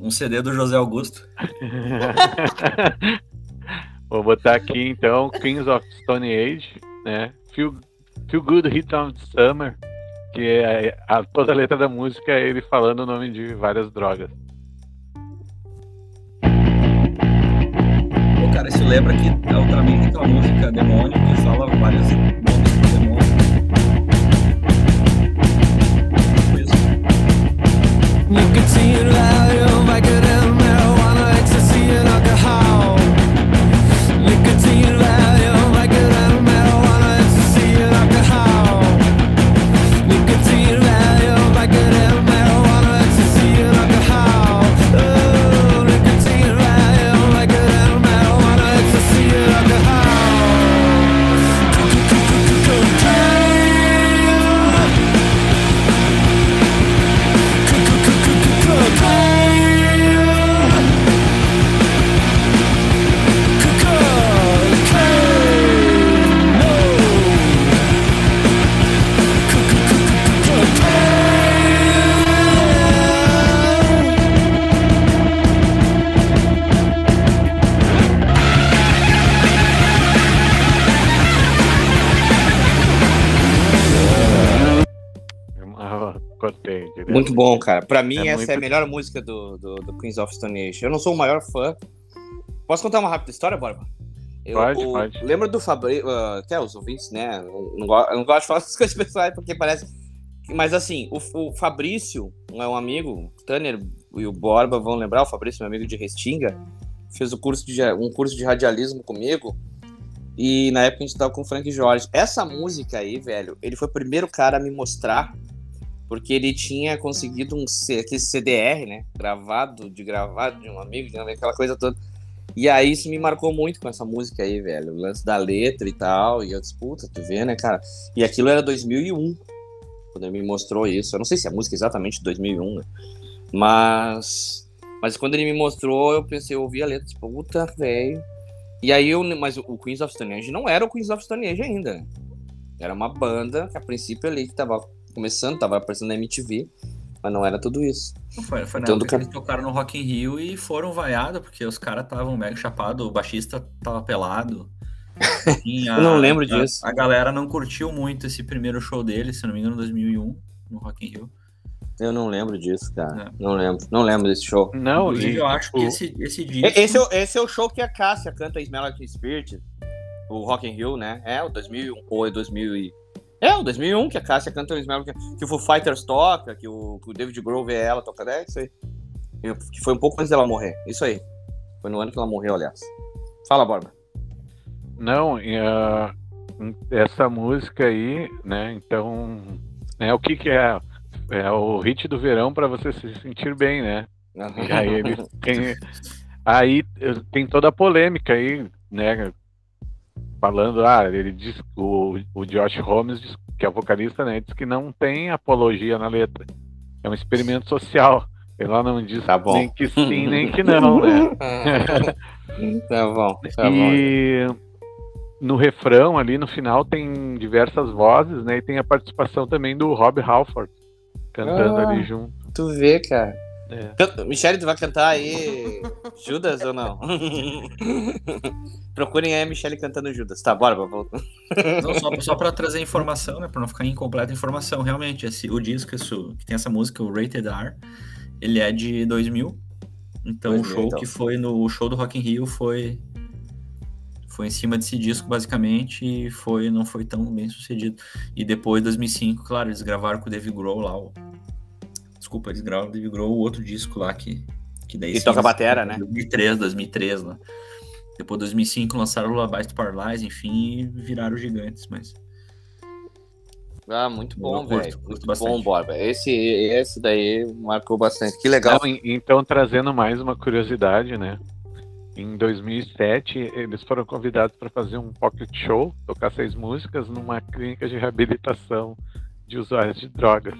[SPEAKER 4] Um CD do José Augusto.
[SPEAKER 3] Vou botar aqui então Queens of Stone Age, né? Feel, Feel Good Hit of the Summer, que é a, toda a letra da música é ele falando o nome de várias drogas.
[SPEAKER 4] Pô, cara, isso lembra que é o também tem aquela música Demônio que fala vários nomes do demônio. Isso.
[SPEAKER 7] Nicotine, Valium, Vicodin, marijuana,
[SPEAKER 1] Muito bom, cara. Pra mim,
[SPEAKER 3] É
[SPEAKER 1] essa
[SPEAKER 3] muito-
[SPEAKER 1] é a melhor música do, do, do Queens of Stone Age. Eu não sou o maior fã. Posso contar uma rápida história, Borba? Eu,
[SPEAKER 3] Pode,
[SPEAKER 1] o-
[SPEAKER 3] pode.
[SPEAKER 1] Lembra do Fabrício, até os ouvintes, né? Não, não, go- eu não gosto de falar essas coisas pessoais porque parece. Mas assim, o, o Fabrício é um amigo, o Tanner e o Borba vão lembrar, o Fabrício, meu amigo de Restinga, fez o curso de, um curso de radialismo comigo. E na época a gente tava com o Frank Jorge. Essa música aí, velho, ele foi o primeiro cara a me mostrar, porque ele tinha conseguido um C- aquele CDR, né? Gravado, de gravado de um amigo, de aquela coisa toda. E aí isso me marcou muito com essa música aí, velho. O lance da letra e tal. E eu disse, puta, tu vê, né, cara? E aquilo era 2001, quando ele me mostrou isso. Eu não sei se a música é exatamente de 2001, né? Mas. Mas quando ele me mostrou, eu pensei, eu ouvi a letra, disse, puta, velho. E aí eu. Mas o Queens of Stone Age não era o Queens of Stone Age ainda, né? Era uma banda que a princípio ali que tava começando, tava aparecendo na MTV, mas não era tudo isso.
[SPEAKER 4] Foi, foi na
[SPEAKER 1] Então, do
[SPEAKER 4] época que eles tocaram no Rock in Rio e foram vaiados, porque os caras estavam mega chapados, o baixista tava pelado. Enfim,
[SPEAKER 1] Eu não lembro
[SPEAKER 4] a-
[SPEAKER 1] disso.
[SPEAKER 4] A galera não curtiu muito esse primeiro show dele, se não me engano, em 2001, no Rock in Rio.
[SPEAKER 1] Eu não lembro disso, cara.
[SPEAKER 4] É.
[SPEAKER 1] Não lembro. Não lembro desse show.
[SPEAKER 3] Não,
[SPEAKER 4] Inclusive, eu acho que
[SPEAKER 3] tipo,
[SPEAKER 4] esse, esse disco...
[SPEAKER 1] Esse é, o, esse é o show que a Cássia canta Smell Like Spirit, o Rock in Rio, né? É, o 2001, ou é 2000 e... É, o 2001 que a Cássia canta o Smell Like que o Foo Fighters toca, que o, que o David Grove é ela, toca, é isso aí. Que foi um pouco antes dela morrer, isso aí. Foi no ano que ela morreu, aliás. Fala, Borba.
[SPEAKER 3] Não, ah, essa música aí, né? Então, né, o que que é? É o hit do verão para você se sentir bem, né? E aí ele tem, aí tem toda a polêmica aí, né? Falando, ah, ele diz o, o Josh Holmes, diz, que é o vocalista, né? Diz que não tem apologia na letra. É um experimento social. Ele lá não diz
[SPEAKER 1] Tá bom.
[SPEAKER 3] nem que sim, nem que não, né?
[SPEAKER 1] tá bom, tá bom.
[SPEAKER 3] e no refrão ali no final tem diversas vozes, né? E tem a participação também do Rob Halford cantando
[SPEAKER 1] Ah.
[SPEAKER 3] ali junto.
[SPEAKER 1] Tu vê, cara.
[SPEAKER 3] É.
[SPEAKER 1] Michele, tu vai cantar aí Judas ou não? Procurem aí a Michele cantando Judas. Tá, bora, bora, volta.
[SPEAKER 4] Não, só, só para trazer informação, né? Para não ficar incompleta a informação. Realmente, esse, o disco isso, que tem essa música, o Rated R, ele é de 2000. Então
[SPEAKER 1] 2000,
[SPEAKER 4] o show
[SPEAKER 1] então.
[SPEAKER 4] que foi no o show do Rock in Rio foi foi em cima desse disco basicamente e foi não foi tão bem sucedido. E depois 2005, claro, eles gravaram com o Dave Grohl lá o Desculpa, eles gravaram com o Dave Grohl o outro disco lá que que daí
[SPEAKER 1] Que
[SPEAKER 4] sim,
[SPEAKER 1] toca batera, né?
[SPEAKER 4] 2003, 2003 lá. Depois 2005 lançaram o Lullaby to Paralyze, enfim, e viraram gigantes, mas
[SPEAKER 1] Ah, muito bom, velho. Muito
[SPEAKER 4] bastante.
[SPEAKER 1] bom, Borba. Esse, esse daí marcou bastante. Que legal.
[SPEAKER 3] Não, e- então, trazendo mais uma curiosidade, né? Em 2007, eles foram convidados para fazer um pocket show, tocar seis músicas, numa clínica de reabilitação de usuários de drogas.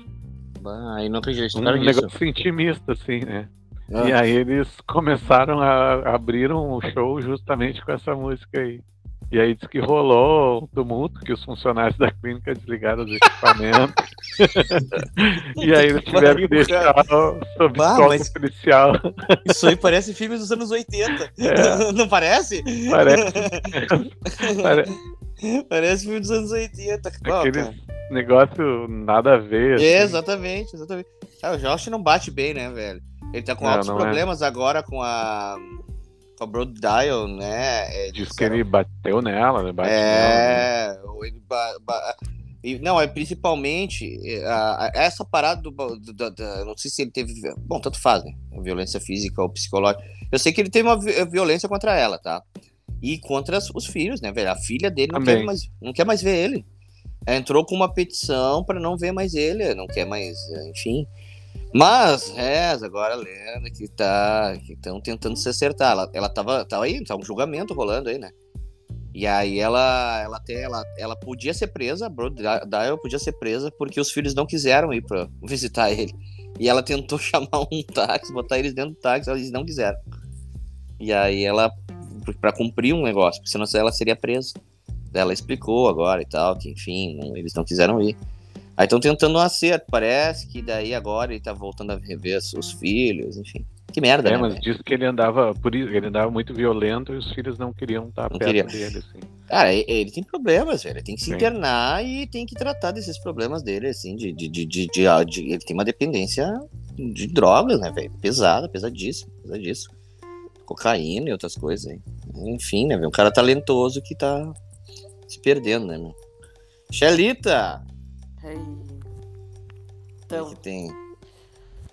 [SPEAKER 1] Ah, aí nunca já
[SPEAKER 3] Um
[SPEAKER 1] estudaram isso.
[SPEAKER 3] negócio intimista, assim, né?
[SPEAKER 1] Ah.
[SPEAKER 3] E aí eles começaram a abriram o show justamente com essa música aí. E aí diz que rolou um tumulto, que os funcionários da clínica desligaram os equipamentos. e aí eles tiveram que deixar sob
[SPEAKER 1] Bah, mas-
[SPEAKER 3] policial.
[SPEAKER 1] Isso aí parece filme dos anos 80.
[SPEAKER 3] É.
[SPEAKER 1] Não parece?
[SPEAKER 3] Parece, parece
[SPEAKER 1] Parece filme dos anos 80. Ó,
[SPEAKER 3] aquele
[SPEAKER 1] cara.
[SPEAKER 3] negócio nada a ver. assim.
[SPEAKER 1] É, exatamente, exatamente. Ah, o Josh não bate bem, né, velho? Ele tá com
[SPEAKER 3] Não,
[SPEAKER 1] altos
[SPEAKER 3] não é.
[SPEAKER 1] problemas agora com a. Com a Broad Dial, né? É,
[SPEAKER 3] Diz que ele bateu nela, né? Bate nela, né?
[SPEAKER 1] É, ele ba- ba- e- não, é principalmente é, a- a- essa parada do, do- da- da- não sei se ele teve, bom, tanto faz, né? Violência física ou psicológica. Eu sei que ele teve uma vi- violência contra ela, tá? E contra os filhos, né, velho? A filha dele não
[SPEAKER 3] Também.
[SPEAKER 1] quer mais, não quer mais ver ele. É, Entrou com uma petição pra não ver mais ele, não quer mais, é, enfim. Mas, reza, agora lenda que tá, que estão tentando se acertar. Ela, ela tava, tava aí, tá um julgamento rolando aí, né? E aí ela, ela até, ela, ela podia ser presa, a Broad Dial podia ser presa porque os filhos não quiseram ir pra visitar ele. E ela tentou chamar um táxi, botar eles dentro do táxi, eles não quiseram. E aí ela, pra cumprir um negócio, porque senão ela seria presa. Ela explicou agora e tal, que enfim, não- eles não quiseram ir. Aí estão tentando um acerto, parece que daí agora ele tá voltando a rever os, os filhos, enfim. Que merda,
[SPEAKER 3] É,
[SPEAKER 1] né?
[SPEAKER 3] mas
[SPEAKER 1] velho?
[SPEAKER 3] diz que ele andava, por isso, ele andava muito violento e os filhos não queriam estar
[SPEAKER 1] Não
[SPEAKER 3] perto
[SPEAKER 1] queria.
[SPEAKER 3] dele, assim.
[SPEAKER 1] Cara, ele tem problemas, velho. Ele tem que se
[SPEAKER 3] Sim.
[SPEAKER 1] internar e tem que tratar desses problemas dele, assim, de, de, de, de, de- ah, de- Ele tem uma dependência de drogas, né, velho? Pesada, pesadíssima, pesadíssima. Cocaína e outras coisas aí. Enfim, né, velho? Um cara talentoso que tá se perdendo, né, meu? Xelita!
[SPEAKER 2] Ei.
[SPEAKER 1] O
[SPEAKER 2] Então,
[SPEAKER 1] que tem?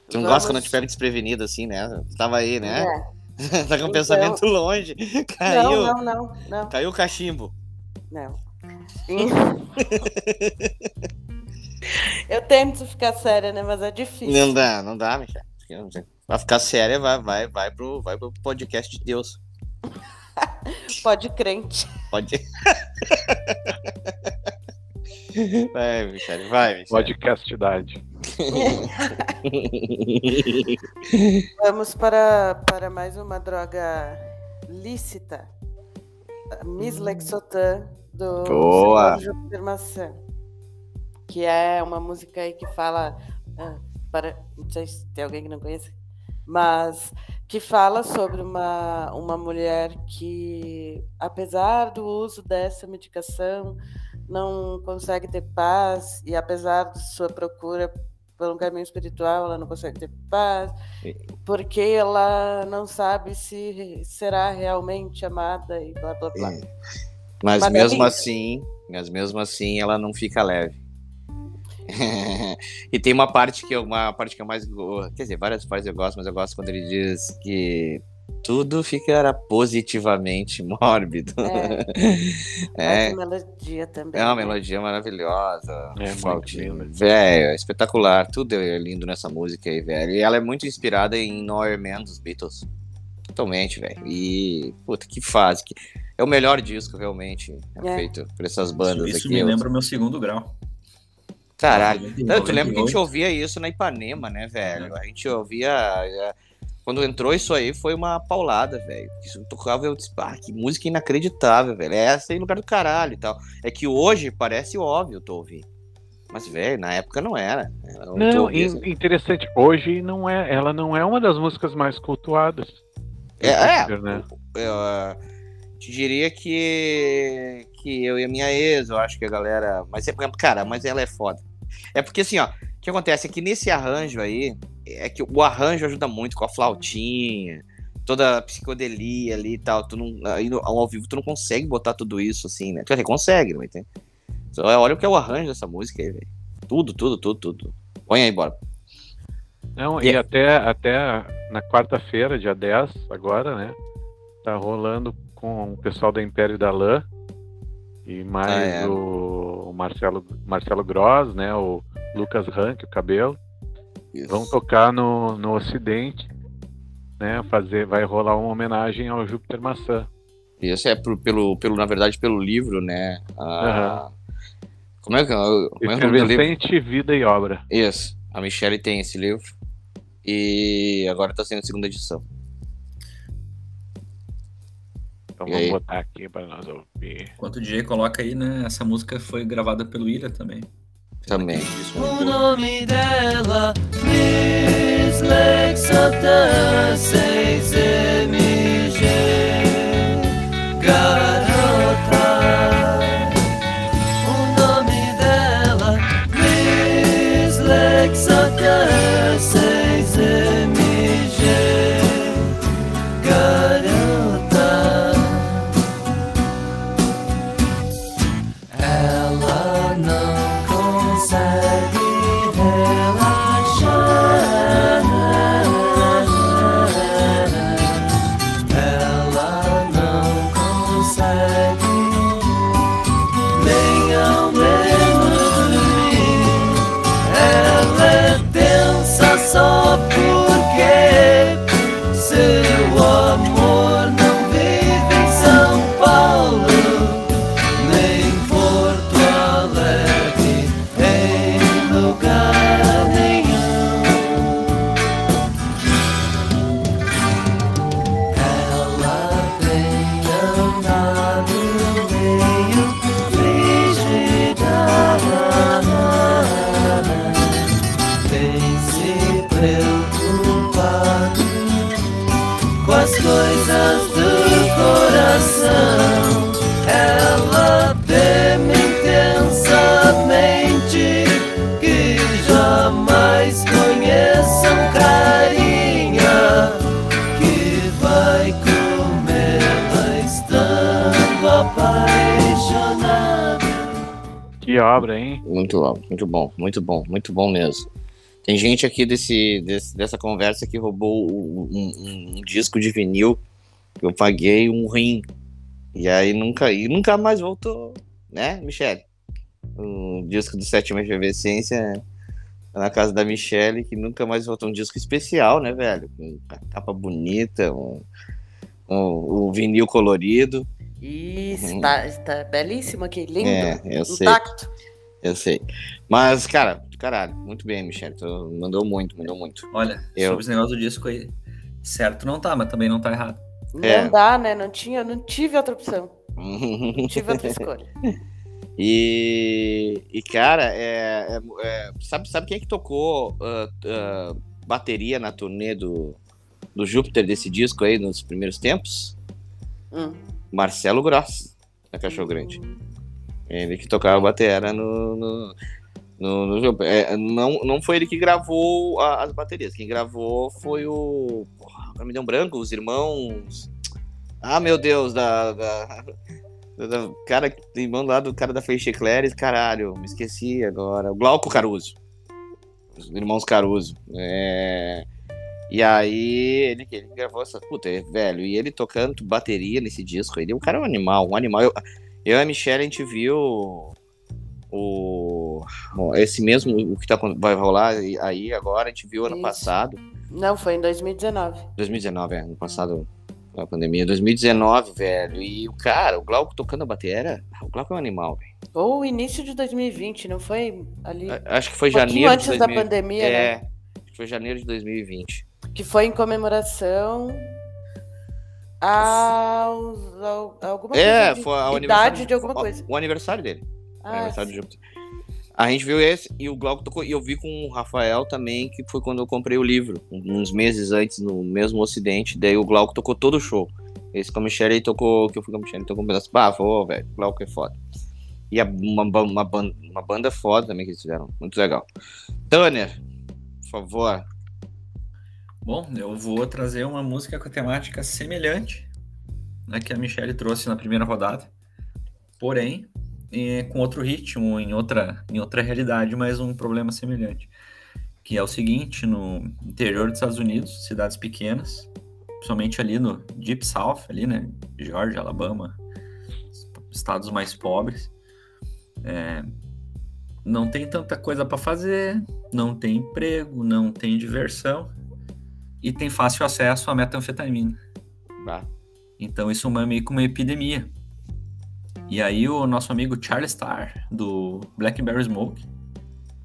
[SPEAKER 1] Tu não
[SPEAKER 2] vamos-
[SPEAKER 1] gosta quando te pego desprevenido assim, né? Tava aí, né?
[SPEAKER 2] É.
[SPEAKER 1] tá com o
[SPEAKER 2] Então-
[SPEAKER 1] pensamento longe. Caiu.
[SPEAKER 2] Não, não, não, não,
[SPEAKER 1] Caiu o cachimbo.
[SPEAKER 2] não. Eu tento ficar séria, né? Mas é difícil.
[SPEAKER 1] Não dá, não dá, Michel. Vai ficar séria, vai, vai, vai, pro, vai pro podcast de Deus.
[SPEAKER 2] Pode crente.
[SPEAKER 1] Pode. Vai, Michel, vai, Michel.
[SPEAKER 3] Podcastidade.
[SPEAKER 2] Vamos para, para mais uma droga lícita. A Miss Lexotan, do
[SPEAKER 1] Boa.
[SPEAKER 2] Júpiter Maçã. Que é uma música aí que fala. ah, para, não sei se tem alguém que não conhece, mas que fala sobre uma, uma mulher que, apesar do uso dessa medicação, não consegue ter paz, e apesar de sua procura pelo caminho espiritual, ela não consegue ter paz, porque ela não sabe se será realmente amada e blá blá blá.
[SPEAKER 1] É. Mas
[SPEAKER 2] Mas
[SPEAKER 1] mesmo
[SPEAKER 2] é
[SPEAKER 1] assim, mas mesmo assim ela não fica leve. e tem uma parte que eu, uma parte que eu mais quer dizer, várias partes eu gosto, mas eu gosto quando ele diz que tudo ficará positivamente mórbido.
[SPEAKER 2] É.
[SPEAKER 1] É,
[SPEAKER 2] a melodia também.
[SPEAKER 1] é uma
[SPEAKER 2] né?
[SPEAKER 1] melodia maravilhosa.
[SPEAKER 3] É.
[SPEAKER 1] Velho, é espetacular. Tudo é lindo nessa música aí, velho. E ela é muito inspirada em No Air Man dos Beatles. Totalmente, velho. E, puta, que fase. Que... É o melhor disco, realmente,
[SPEAKER 2] É.
[SPEAKER 1] feito por essas bandas
[SPEAKER 4] isso
[SPEAKER 1] aqui.
[SPEAKER 4] me lembra o meu segundo grau.
[SPEAKER 1] Caralho.
[SPEAKER 4] 99,
[SPEAKER 1] Não, tu lembra que a gente
[SPEAKER 4] 98.
[SPEAKER 1] ouvia isso na Ipanema, né, velho? A gente ouvia. Quando entrou isso aí, foi uma paulada, velho. Isso tocava, eu disse, ah, que música inacreditável, velho. É essa aí lugar do caralho e tal. É que hoje parece óbvio tu ouvir. Mas, velho, na época não era. Era um
[SPEAKER 3] Não,
[SPEAKER 1] torresmo.
[SPEAKER 3] in- interessante. Hoje não é, ela não é uma das músicas mais cultuadas.
[SPEAKER 1] É, é.
[SPEAKER 3] Né?
[SPEAKER 1] eu ah, te diria que que eu e a minha ex, eu acho que a galera, mas é cara, mas ela é foda. É porque assim, ó, que acontece é que nesse arranjo aí, é que o arranjo ajuda muito com a flautinha, toda a psicodelia ali e tal, tu não aí no- ao vivo tu não consegue botar tudo isso assim, né? Tu até consegue, não entende? Só olha o que é o arranjo dessa música aí, velho. Tudo, tudo, tudo, tudo. Põe aí, bora.
[SPEAKER 3] Não,
[SPEAKER 1] E
[SPEAKER 3] e
[SPEAKER 1] é-
[SPEAKER 3] até, até na quarta-feira, dia 10, agora, né? Tá rolando com o pessoal da Império da Lã e mais
[SPEAKER 1] Ah, é.
[SPEAKER 3] o, o Marcelo, Marcelo Gross, né? O Lucas Rank, o cabelo.
[SPEAKER 1] Isso.
[SPEAKER 3] Vão tocar no, no Ocidente, né? Fazer, vai rolar uma homenagem ao Júpiter Maçã.
[SPEAKER 1] Isso é pro- pelo, pelo, na verdade, pelo livro, né? Ah, Como é que é como é o nome do livro?
[SPEAKER 3] Efervescente Vida e Obra.
[SPEAKER 1] Isso. A Michelle tem esse livro. E agora tá sendo a segunda edição.
[SPEAKER 3] Então
[SPEAKER 1] E
[SPEAKER 3] vamos
[SPEAKER 1] aí?
[SPEAKER 3] botar aqui para nós ouvir.
[SPEAKER 4] Enquanto o DJ coloca aí, né? Essa música foi gravada pelo Ilha também.
[SPEAKER 1] Também.
[SPEAKER 7] O nome dela, Miss Lexota 6MG. Garota. Estando apaixonada.
[SPEAKER 3] Que obra, hein?
[SPEAKER 1] Muito bom, muito bom, muito bom, muito bom mesmo. Tem gente aqui desse, desse- dessa conversa que roubou um, um- um disco de vinil que eu paguei um rim. E aí nunca, e nunca mais voltou, né, Michele? Um disco do Sétima Efervescência na casa da Michele, que nunca mais voltou. Um disco especial, né, velho? Com capa bonita, um, um- o vinil colorido.
[SPEAKER 2] Isso, tá, tá belíssimo aqui, lindo.
[SPEAKER 1] É, eu sei.
[SPEAKER 2] intacto.
[SPEAKER 1] Eu sei. Mas, cara, caralho, muito bem, Michele. Tu mandou muito, mandou muito.
[SPEAKER 4] Olha,
[SPEAKER 1] Eu-
[SPEAKER 4] sobre esse negócio do disco aí, certo não tá, mas também não tá errado.
[SPEAKER 2] Não
[SPEAKER 1] É.
[SPEAKER 2] dá, né? Não tinha, não tive outra opção. Não tive outra escolha.
[SPEAKER 1] e, e, cara, é, é- é- sabe, sabe quem é que tocou ah, ah, bateria na turnê do, do Júpiter desse disco aí nos primeiros tempos?
[SPEAKER 2] Hum.
[SPEAKER 1] Marcelo Gross, da Cachorro Grande. Ele que tocava bateria no, no, no, no. É, não, não foi ele que gravou a- as baterias. Quem gravou foi o. Porra, me deu um branco, os irmãos. Ah, meu Deus, da. da, da- cara, irmão lá do cara da Feixe Eclairs, caralho, me esqueci agora. Glauco Caruso. Os irmãos Caruso. É. E aí, ele, ele gravou essa. Puta, é velho. E ele tocando bateria nesse disco. Ele, o cara é um animal, um animal. Eu, eu e a Michelle, a gente viu o. Esse mesmo, o que tá, vai rolar aí agora, a gente viu ano
[SPEAKER 2] Isso.
[SPEAKER 1] passado.
[SPEAKER 2] Não, foi em 2019.
[SPEAKER 1] 2019, é, ano passado, a pandemia. 2019, velho. E o cara, o Glauco tocando a bateria. O Glauco é um animal, velho.
[SPEAKER 2] Ou o início de 2020, não foi ali?
[SPEAKER 1] Acho que foi
[SPEAKER 2] Um
[SPEAKER 1] janeiro
[SPEAKER 2] antes
[SPEAKER 1] de
[SPEAKER 2] da
[SPEAKER 1] 2000
[SPEAKER 2] pandemia,
[SPEAKER 1] É,
[SPEAKER 2] né?
[SPEAKER 1] acho que foi janeiro de 2020.
[SPEAKER 2] Que foi em comemoração aos, ao, a alguma
[SPEAKER 1] É,
[SPEAKER 2] coisa
[SPEAKER 1] o
[SPEAKER 2] idade
[SPEAKER 1] aniversário
[SPEAKER 2] de alguma coisa.
[SPEAKER 1] O aniversário dele. o
[SPEAKER 2] Ah,
[SPEAKER 1] aniversário de Júpiter. A gente viu esse e o Glauco tocou. E eu vi com o Rafael também, que foi quando eu comprei o livro, uns meses antes, no mesmo Ocidente. Daí o Glauco tocou todo o show. Esse com a Michelle tocou, que eu fui com a Michelle, tocou um pedaço. Bah, pô, velho, o Glauco é foda. E a- uma, ba- uma, ban- uma banda foda também que eles fizeram. Muito legal. Tanner, por favor.
[SPEAKER 4] Bom, eu vou trazer uma música com temática semelhante à que a Michelle trouxe na primeira rodada. Porém, é, com outro ritmo, em outra, em outra realidade, mas um problema semelhante. Que é o seguinte, no interior dos Estados Unidos, cidades pequenas, principalmente ali no Deep South, ali, né? Georgia, Alabama, estados mais pobres. é, não tem tanta coisa para fazer, não tem emprego, não tem diversão e tem fácil acesso à metanfetamina.
[SPEAKER 1] Bah.
[SPEAKER 4] Então isso é meio que uma epidemia. E aí o nosso amigo Charlie Starr, do Blackberry Smoke,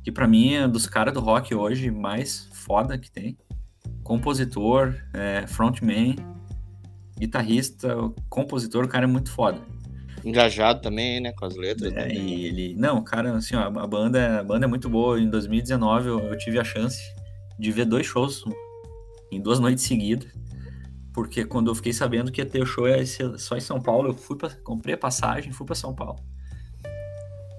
[SPEAKER 4] que pra mim é um dos caras do rock hoje mais foda que tem. Compositor, é, frontman, guitarrista, compositor, o cara é muito foda.
[SPEAKER 1] Engajado também, né? Com as letras.
[SPEAKER 4] É, e ele. Não, cara, assim, ó, a banda, a banda é muito boa. Em 2019 eu, eu tive a chance de ver dois shows em duas noites seguidas. Porque quando eu fiquei sabendo que ia ter o show ia ser só em São Paulo, eu fui pra, comprei a passagem e fui pra São Paulo.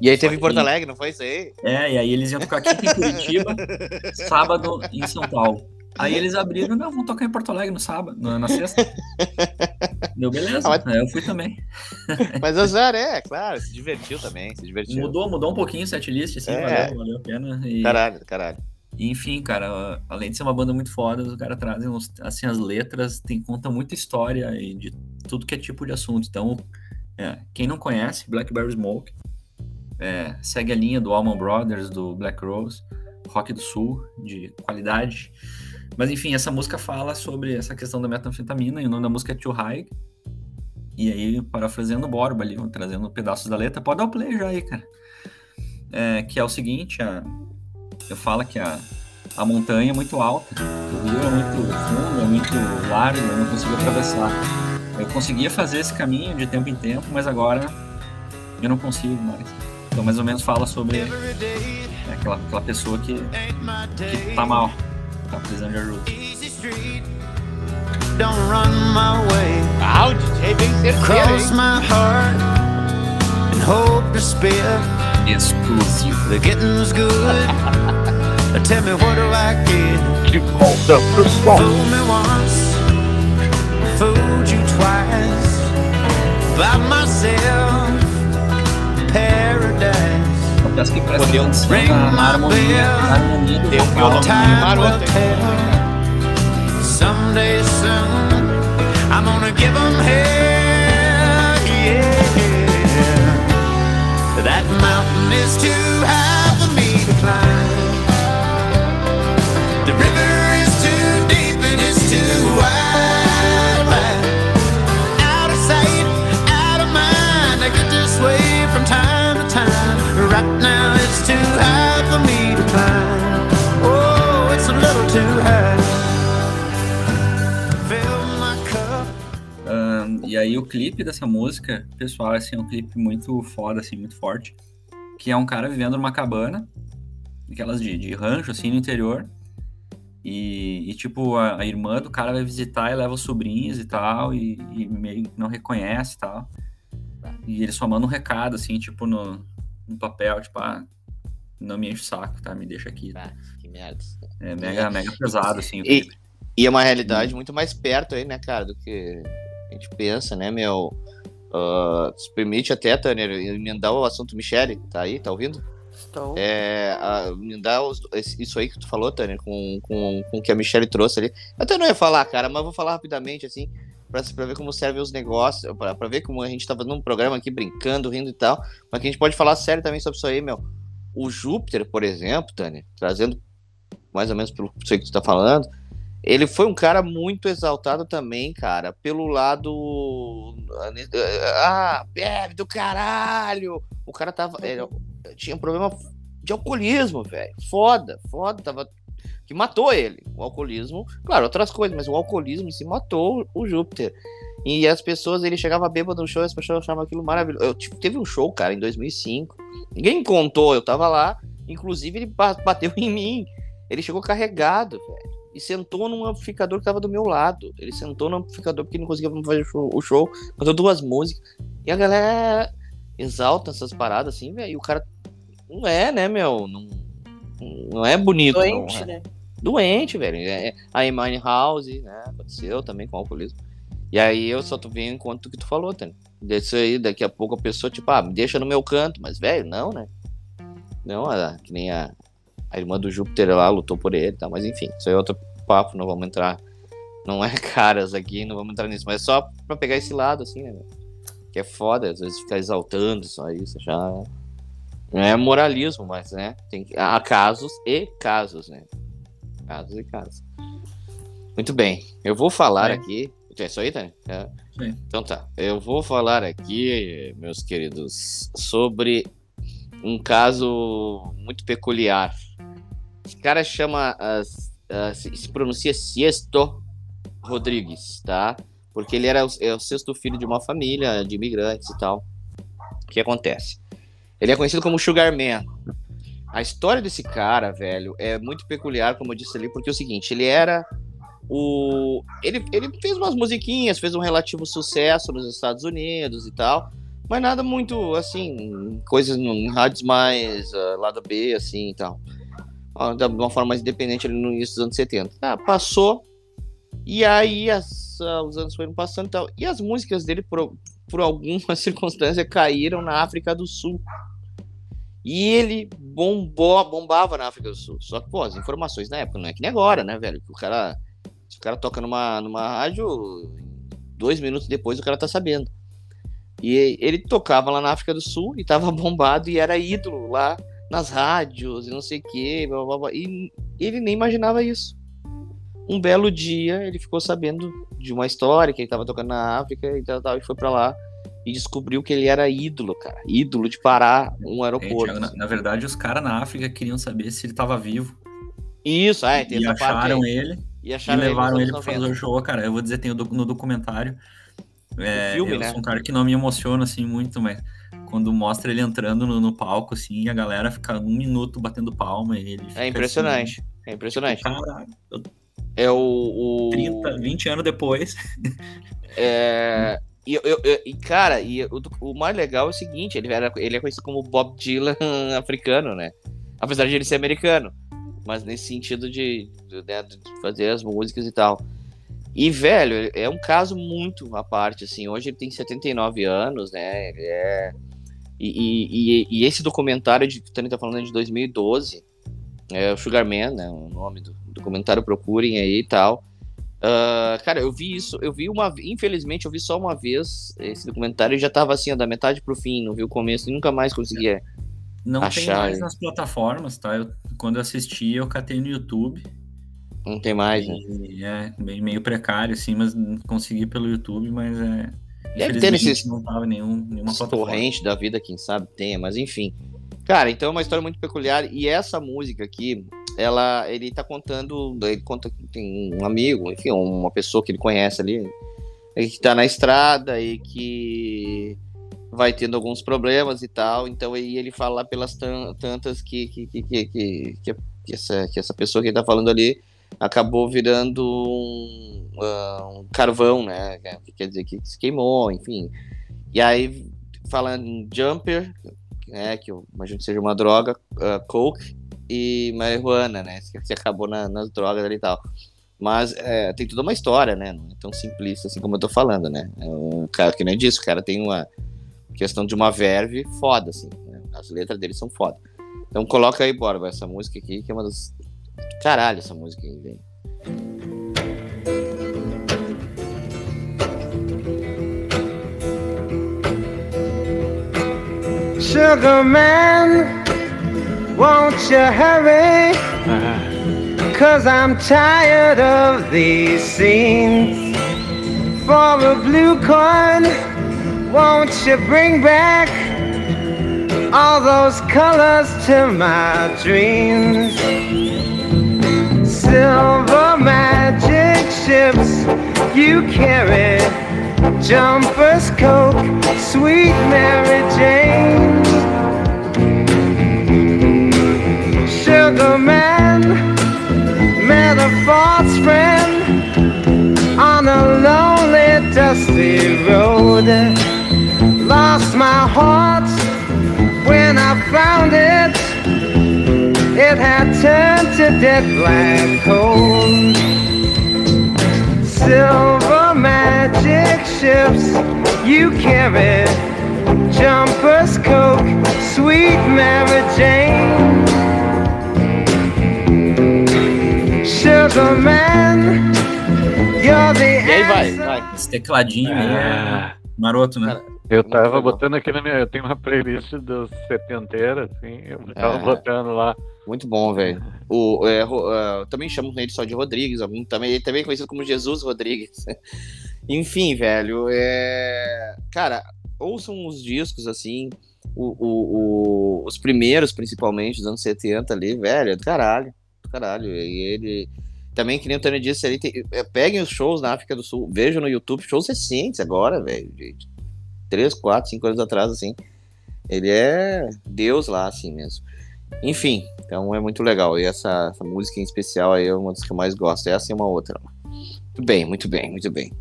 [SPEAKER 1] E aí
[SPEAKER 4] Só
[SPEAKER 1] teve em Porto Alegre, não foi isso aí?
[SPEAKER 4] É, e aí eles iam tocar quinta em Curitiba, sábado em São Paulo. Aí eles abriram, não, vamos tocar em Porto Alegre no sábado, na, sexta. Deu beleza,
[SPEAKER 1] Ah, mas-
[SPEAKER 4] aí eu fui também.
[SPEAKER 1] Mas azar, é, claro, se divertiu também, se divertiu.
[SPEAKER 4] Mudou, mudou um pouquinho o setlist, assim,
[SPEAKER 1] É.
[SPEAKER 4] valeu, valeu a pena. E...
[SPEAKER 1] Caralho, caralho.
[SPEAKER 4] Enfim, cara, além de ser uma banda muito foda, os caras trazem assim, as letras, tem, conta muita história e de tudo que é tipo de assunto. Então, é, quem não conhece Blackberry Smoke, é, segue a linha do Allman Brothers, do Black Rose, rock do sul, de qualidade. Mas enfim, essa música fala sobre essa questão da metanfetamina, e o nome da música é Too High. E aí, parafraseando o Borba ali, trazendo pedaços da letra, pode dar o play já aí, cara. É, que é o seguinte, a, eu falo que a, a montanha é muito alta, o rio é muito fundo, é muito largo, eu não consigo atravessar. Eu conseguia fazer esse caminho de tempo em tempo, mas agora eu não consigo mais. Então, mais ou menos fala sobre é, aquela, aquela pessoa que, que tá mal, tá precisando de ajuda.
[SPEAKER 5] Don't run my way.
[SPEAKER 1] Ah, o DJ bem certeiro,
[SPEAKER 5] Cross my heart and hope to spare.
[SPEAKER 4] Exclusivo.
[SPEAKER 5] The getting's good. Tell me what do I get?
[SPEAKER 3] De volta pro som.
[SPEAKER 5] Fool me once, fooled you twice. By myself, paradise.
[SPEAKER 4] Confesso que presta
[SPEAKER 1] Podemos
[SPEAKER 4] atenção
[SPEAKER 5] ring
[SPEAKER 4] na, na
[SPEAKER 5] my
[SPEAKER 4] harmonia,
[SPEAKER 5] bell.
[SPEAKER 4] na harmonia do vocal.
[SPEAKER 5] Time will tell. Someday soon, I'm gonna give 'em hell, yeah. That mountain is too high for me to climb.
[SPEAKER 4] E aí o clipe dessa música, pessoal, assim, é um clipe muito foda, assim, muito forte. Que é um cara vivendo numa cabana, aquelas de, de rancho, assim, no interior. E, e, tipo, a, a irmã do cara vai visitar e leva os sobrinhos e tal, e, e meio que não reconhece e tal. E ele só manda um recado, assim, tipo, no, no papel, tipo, ah, não me enche o saco, tá? Me deixa aqui.
[SPEAKER 1] Ah, que merda.
[SPEAKER 4] É mega, mega pesado, assim,
[SPEAKER 1] E, e é uma realidade muito mais perto aí, né, cara, do que a gente pensa, né, meu? Ah, se permite até, Tanner, emendar o assunto Michele, tá aí, tá ouvindo?
[SPEAKER 2] Estou.
[SPEAKER 1] É, a- emendar os- esse- isso aí que tu falou, Tanner, com, com, com o que a Michelle trouxe ali. Eu até não ia falar, cara, mas vou falar rapidamente, assim, pra, pra ver como servem os negócios, pra, pra ver como a gente tá fazendo um programa aqui brincando, rindo e tal, mas que a gente pode falar sério também sobre isso aí, meu. O Júpiter, por exemplo, Tanner, trazendo mais ou menos pelo que tu tá falando, ele foi um cara muito exaltado também, cara, pelo lado. Ah, bebe do caralho! O cara tava. ele tinha um problema de alcoolismo, velho. Foda, foda. Tava, que matou ele. O alcoolismo, claro, outras coisas, mas o alcoolismo si matou o Júpiter. E as pessoas, ele chegava bêbado no show as pessoas achavam aquilo maravilhoso. Eu, tipo, teve um show, cara, em 2005, Ninguém contou, eu tava lá. Inclusive, ele ba- bateu em mim. Ele chegou carregado, velho. E sentou num amplificador que tava do meu lado. Ele sentou no amplificador porque não conseguia fazer o show, o. Cantou duas músicas. E a galera exalta essas paradas assim, velho. E o cara. Não é, né, meu? Não, não é bonito.
[SPEAKER 2] Doente,
[SPEAKER 1] não, é.
[SPEAKER 2] né?
[SPEAKER 1] doente, velho. É, a Emine House, né? Aconteceu também com alcoolismo. E aí eu só tô vendo enquanto que tu falou, tá? Desse aí, daqui a pouco a pessoa, tipo, ah, me deixa no meu canto, mas, velho, não, né? Não, a- que nem a, a irmã do Júpiter lá lutou por ele, tá? Mas enfim, isso aí é outro papo, não vamos entrar. Não é caras aqui, não vamos entrar nisso, mas é só pra pegar esse lado, assim, né? Que é foda, às vezes ficar exaltando só isso, já. Não é moralismo, mas, né? Tem, há casos e casos, né? Casos e casos. Muito bem. Eu vou falar
[SPEAKER 4] É.
[SPEAKER 1] aqui. É isso aí, Tânia? É.
[SPEAKER 4] Isso aí.
[SPEAKER 1] Então tá. Eu vou falar aqui, meus queridos, sobre um caso muito peculiar. Esse cara chama. as- as- se pronuncia Siesto Rodrigues, tá? Porque ele era o, é o sexto filho de uma família de imigrantes e tal. O que acontece? Ele é conhecido como Sugar Man. A história desse cara, velho, é muito peculiar, como eu disse ali, porque é o seguinte, ele era o. Ele, ele fez umas musiquinhas, fez um relativo sucesso nos Estados Unidos e tal. Mas nada muito, assim, coisas em rádios mais ah, lado B, assim e tal. De uma forma mais independente ali no início dos anos 70. Ah, passou. E aí as- ah, os anos foram passando e tal. E as músicas dele, por, por alguma circunstância, caíram na África do Sul. E ele bombou, bombava na África do Sul. Só que, pô, as informações na época não é que nem agora, né, velho? Que o cara. Se o cara toca numa, numa rádio, dois minutos depois o cara tá sabendo. E ele tocava lá na África do Sul e tava bombado e era ídolo lá nas rádios e não sei o quê. blá, blá, blá. E ele nem imaginava isso. Um belo dia ele ficou sabendo de uma história que ele tava tocando na África e tal, tal, e foi pra lá e descobriu que ele era ídolo, cara. Ídolo de parar um
[SPEAKER 4] É,
[SPEAKER 1] aeroporto.
[SPEAKER 4] Thiago, na, na verdade, os caras na África queriam saber se ele tava vivo.
[SPEAKER 1] Isso, é, tem
[SPEAKER 4] e
[SPEAKER 1] essa parte
[SPEAKER 4] acharam
[SPEAKER 1] aí.
[SPEAKER 4] ele
[SPEAKER 1] E
[SPEAKER 4] e
[SPEAKER 1] acharam
[SPEAKER 4] levaram
[SPEAKER 1] nos
[SPEAKER 4] ele
[SPEAKER 1] 90.
[SPEAKER 4] fazer o show, cara. Eu vou dizer, tem no documentário. É,
[SPEAKER 1] filme,
[SPEAKER 4] eu
[SPEAKER 1] né?
[SPEAKER 4] sou um cara que não me emociona assim muito, mas quando mostra ele entrando no, no palco, assim, a galera fica um minuto batendo palma e ele
[SPEAKER 1] É impressionante. É
[SPEAKER 4] Assim,
[SPEAKER 1] impressionante.
[SPEAKER 4] cara,
[SPEAKER 1] É o. o...
[SPEAKER 4] 30, 20 anos depois.
[SPEAKER 1] É, e, eu- eu- eu- e, cara, e o, o mais legal é o seguinte: ele, era, ele é conhecido como Bob Dylan africano, né? Apesar de ele ser americano. Mas nesse sentido de, de, né, de fazer as músicas e tal. E, velho, é um caso muito à parte, assim. Hoje ele tem 79 anos, né? Ele é. E, e, e- esse documentário de, que o Tony tá falando é de 2012. É o Sugar Man, né? O nome do documentário, procurem aí e tal. Ah, cara, eu vi isso, eu vi uma infelizmente eu vi só uma vez esse documentário e já tava assim, ó, da metade pro fim, não vi o começo e nunca mais conseguia.
[SPEAKER 4] Não tem
[SPEAKER 1] Achar
[SPEAKER 4] mais
[SPEAKER 1] ele.
[SPEAKER 4] nas plataformas, tá? Eu, quando eu assisti, eu catei no YouTube.
[SPEAKER 1] Não tem mais, né?
[SPEAKER 4] E é meio precário, assim, mas consegui pelo YouTube, mas é.
[SPEAKER 1] Deve ter nesses-
[SPEAKER 4] não tava nenhum, nenhuma
[SPEAKER 1] torrente da vida, quem sabe tenha, mas enfim. Cara, então é uma história muito peculiar e essa música aqui, ela, ele tá contando, ele conta que tem um amigo, enfim, uma pessoa que ele conhece ali, que tá na estrada e que vai tendo alguns problemas e tal, então aí ele fala pelas tan- tantas que que, que, que, que, que- que essa, que essa pessoa que ele tá falando ali acabou virando um, ah, um carvão, né, que quer dizer que se queimou, enfim. E aí, falando em jumper, né, que eu imagino que seja uma droga, ah, coke e marihuana, né, que acabou na- nas drogas ali e tal. Mas é, tem toda uma história, né, não é tão simplista assim como eu tô falando, né. É um cara que nem disse, o cara tem uma questão de uma verve foda, assim, né? as letras dele são foda. Então coloca aí, bora, essa música aqui, que é uma das... Caralho, essa música aí, velho.
[SPEAKER 7] Sugar man, won't you hurry?
[SPEAKER 3] Ah,
[SPEAKER 7] Cause I'm tired of these scenes. For a blue coin, won't you bring back all those colors to my dreams? silver magic ships you carry. Jumpers, Coke, sweet Mary Jane. Sugar man, met a false friend on a lonely, dusty road. Lost my heart when I found it it had turned to dead black coal. Silver magic ships you carry. Jumpers, Coke, sweet Mary Jane. Sugar Man, you're the
[SPEAKER 1] E aí vai, vai.
[SPEAKER 4] Esse tecladinho aí é
[SPEAKER 3] Ah,
[SPEAKER 4] maroto, né?
[SPEAKER 3] Eu tava botando aqui na minha. Eu tenho uma playlist dos setenteiras, assim. Eu tava
[SPEAKER 1] É.
[SPEAKER 3] botando lá.
[SPEAKER 1] Muito bom, velho. O, é, é, também chamam ele só de Rodrigues, algum também, ele também é conhecido como Jesus Rodrigues. Enfim, velho, é... Cara, ouçam os discos, assim, o, o- o- os primeiros, principalmente, dos anos 70 ali, velho, é do caralho, do caralho. E ele... Também, que nem o Tony disse, ele tem... é, peguem os shows na África do Sul, vejam no YouTube, shows recentes agora, velho, de 3, 4, 5 anos atrás, assim. Ele é Deus lá, assim mesmo. Enfim, então é muito legal. E essa, essa música em especial aí é uma das que eu mais gosto. Essa e uma outra. Muito bem, muito bem, muito bem.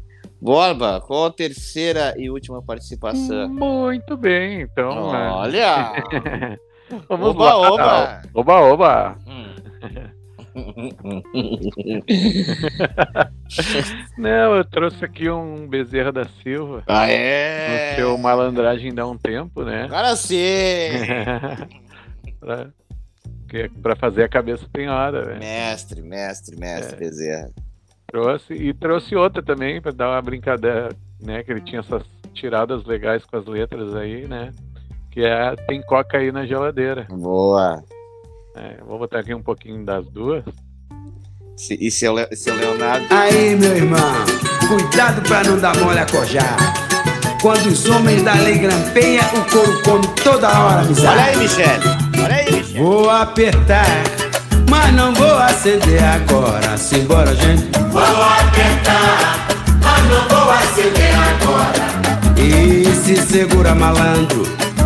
[SPEAKER 1] Borba, qual a terceira e última participação?
[SPEAKER 3] Muito bem, então. né?
[SPEAKER 1] Olha!
[SPEAKER 3] Vamos
[SPEAKER 1] Oba,
[SPEAKER 3] lá.
[SPEAKER 1] oba!
[SPEAKER 3] Oba, oba!
[SPEAKER 1] Hum.
[SPEAKER 3] Não, eu trouxe aqui um Bezerra da Silva.
[SPEAKER 1] ah,
[SPEAKER 3] No
[SPEAKER 1] é!
[SPEAKER 3] seu malandragem dá um tempo, né?
[SPEAKER 1] Agora sim!
[SPEAKER 3] pra, que- pra fazer a cabeça tem hora, velho.
[SPEAKER 1] mestre, mestre, mestre Bezerra.
[SPEAKER 3] Trouxe e trouxe outra também pra dar uma brincadeira, né? Que ele tinha essas tiradas legais com as letras aí, né? Que é Tem Coca aí na geladeira.
[SPEAKER 1] Boa!
[SPEAKER 3] É, vou botar aqui um pouquinho das duas.
[SPEAKER 1] Se- E seu, Le- seu Leonardo?
[SPEAKER 5] Aí, meu irmão, cuidado pra não dar mole a cojar. Quando os homens da lei grampeiam, o couro come toda hora,
[SPEAKER 1] Olha
[SPEAKER 5] miséria.
[SPEAKER 1] aí, Michele! Olha aí, Michele!
[SPEAKER 5] Vou apertar, mas não vou acender agora. Simbora, gente. Vou apertar, mas não vou acender agora. E se segura, malandro,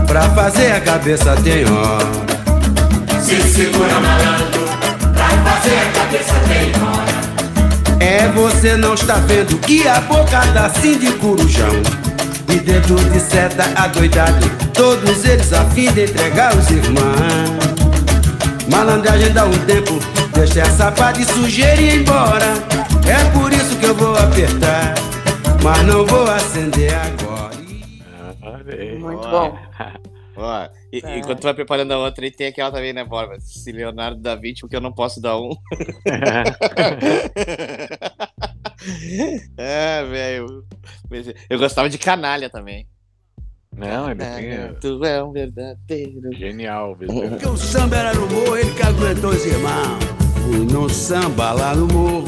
[SPEAKER 5] pra fazer a cabeça tem hora. Se segura, malandro, pra fazer a cabeça tem hora. É, você não está vendo que a boca tá assim de corujão. E dentro de seta adoidado, todos eles a fim de entregar os irmãos. Malandragem dá um tempo, deixa essa pá de sujeira e ir embora. É por isso que eu vou apertar, mas não vou acender agora.
[SPEAKER 3] Aí.
[SPEAKER 2] Muito bom.
[SPEAKER 1] Ó, e-
[SPEAKER 2] É.
[SPEAKER 1] enquanto tu vai preparando a outra, e tem aquela também, né, Borba? Se Leonardo dá 20, porque eu não posso dar um. é, velho. Eu gostava de canalha também.
[SPEAKER 3] Não, ele tinha.
[SPEAKER 1] Tu é um verdadeiro.
[SPEAKER 3] Genial, Bezerra.
[SPEAKER 5] Porque o samba era no morro, ele que aguentou os irmãos. Fui no samba lá no morro,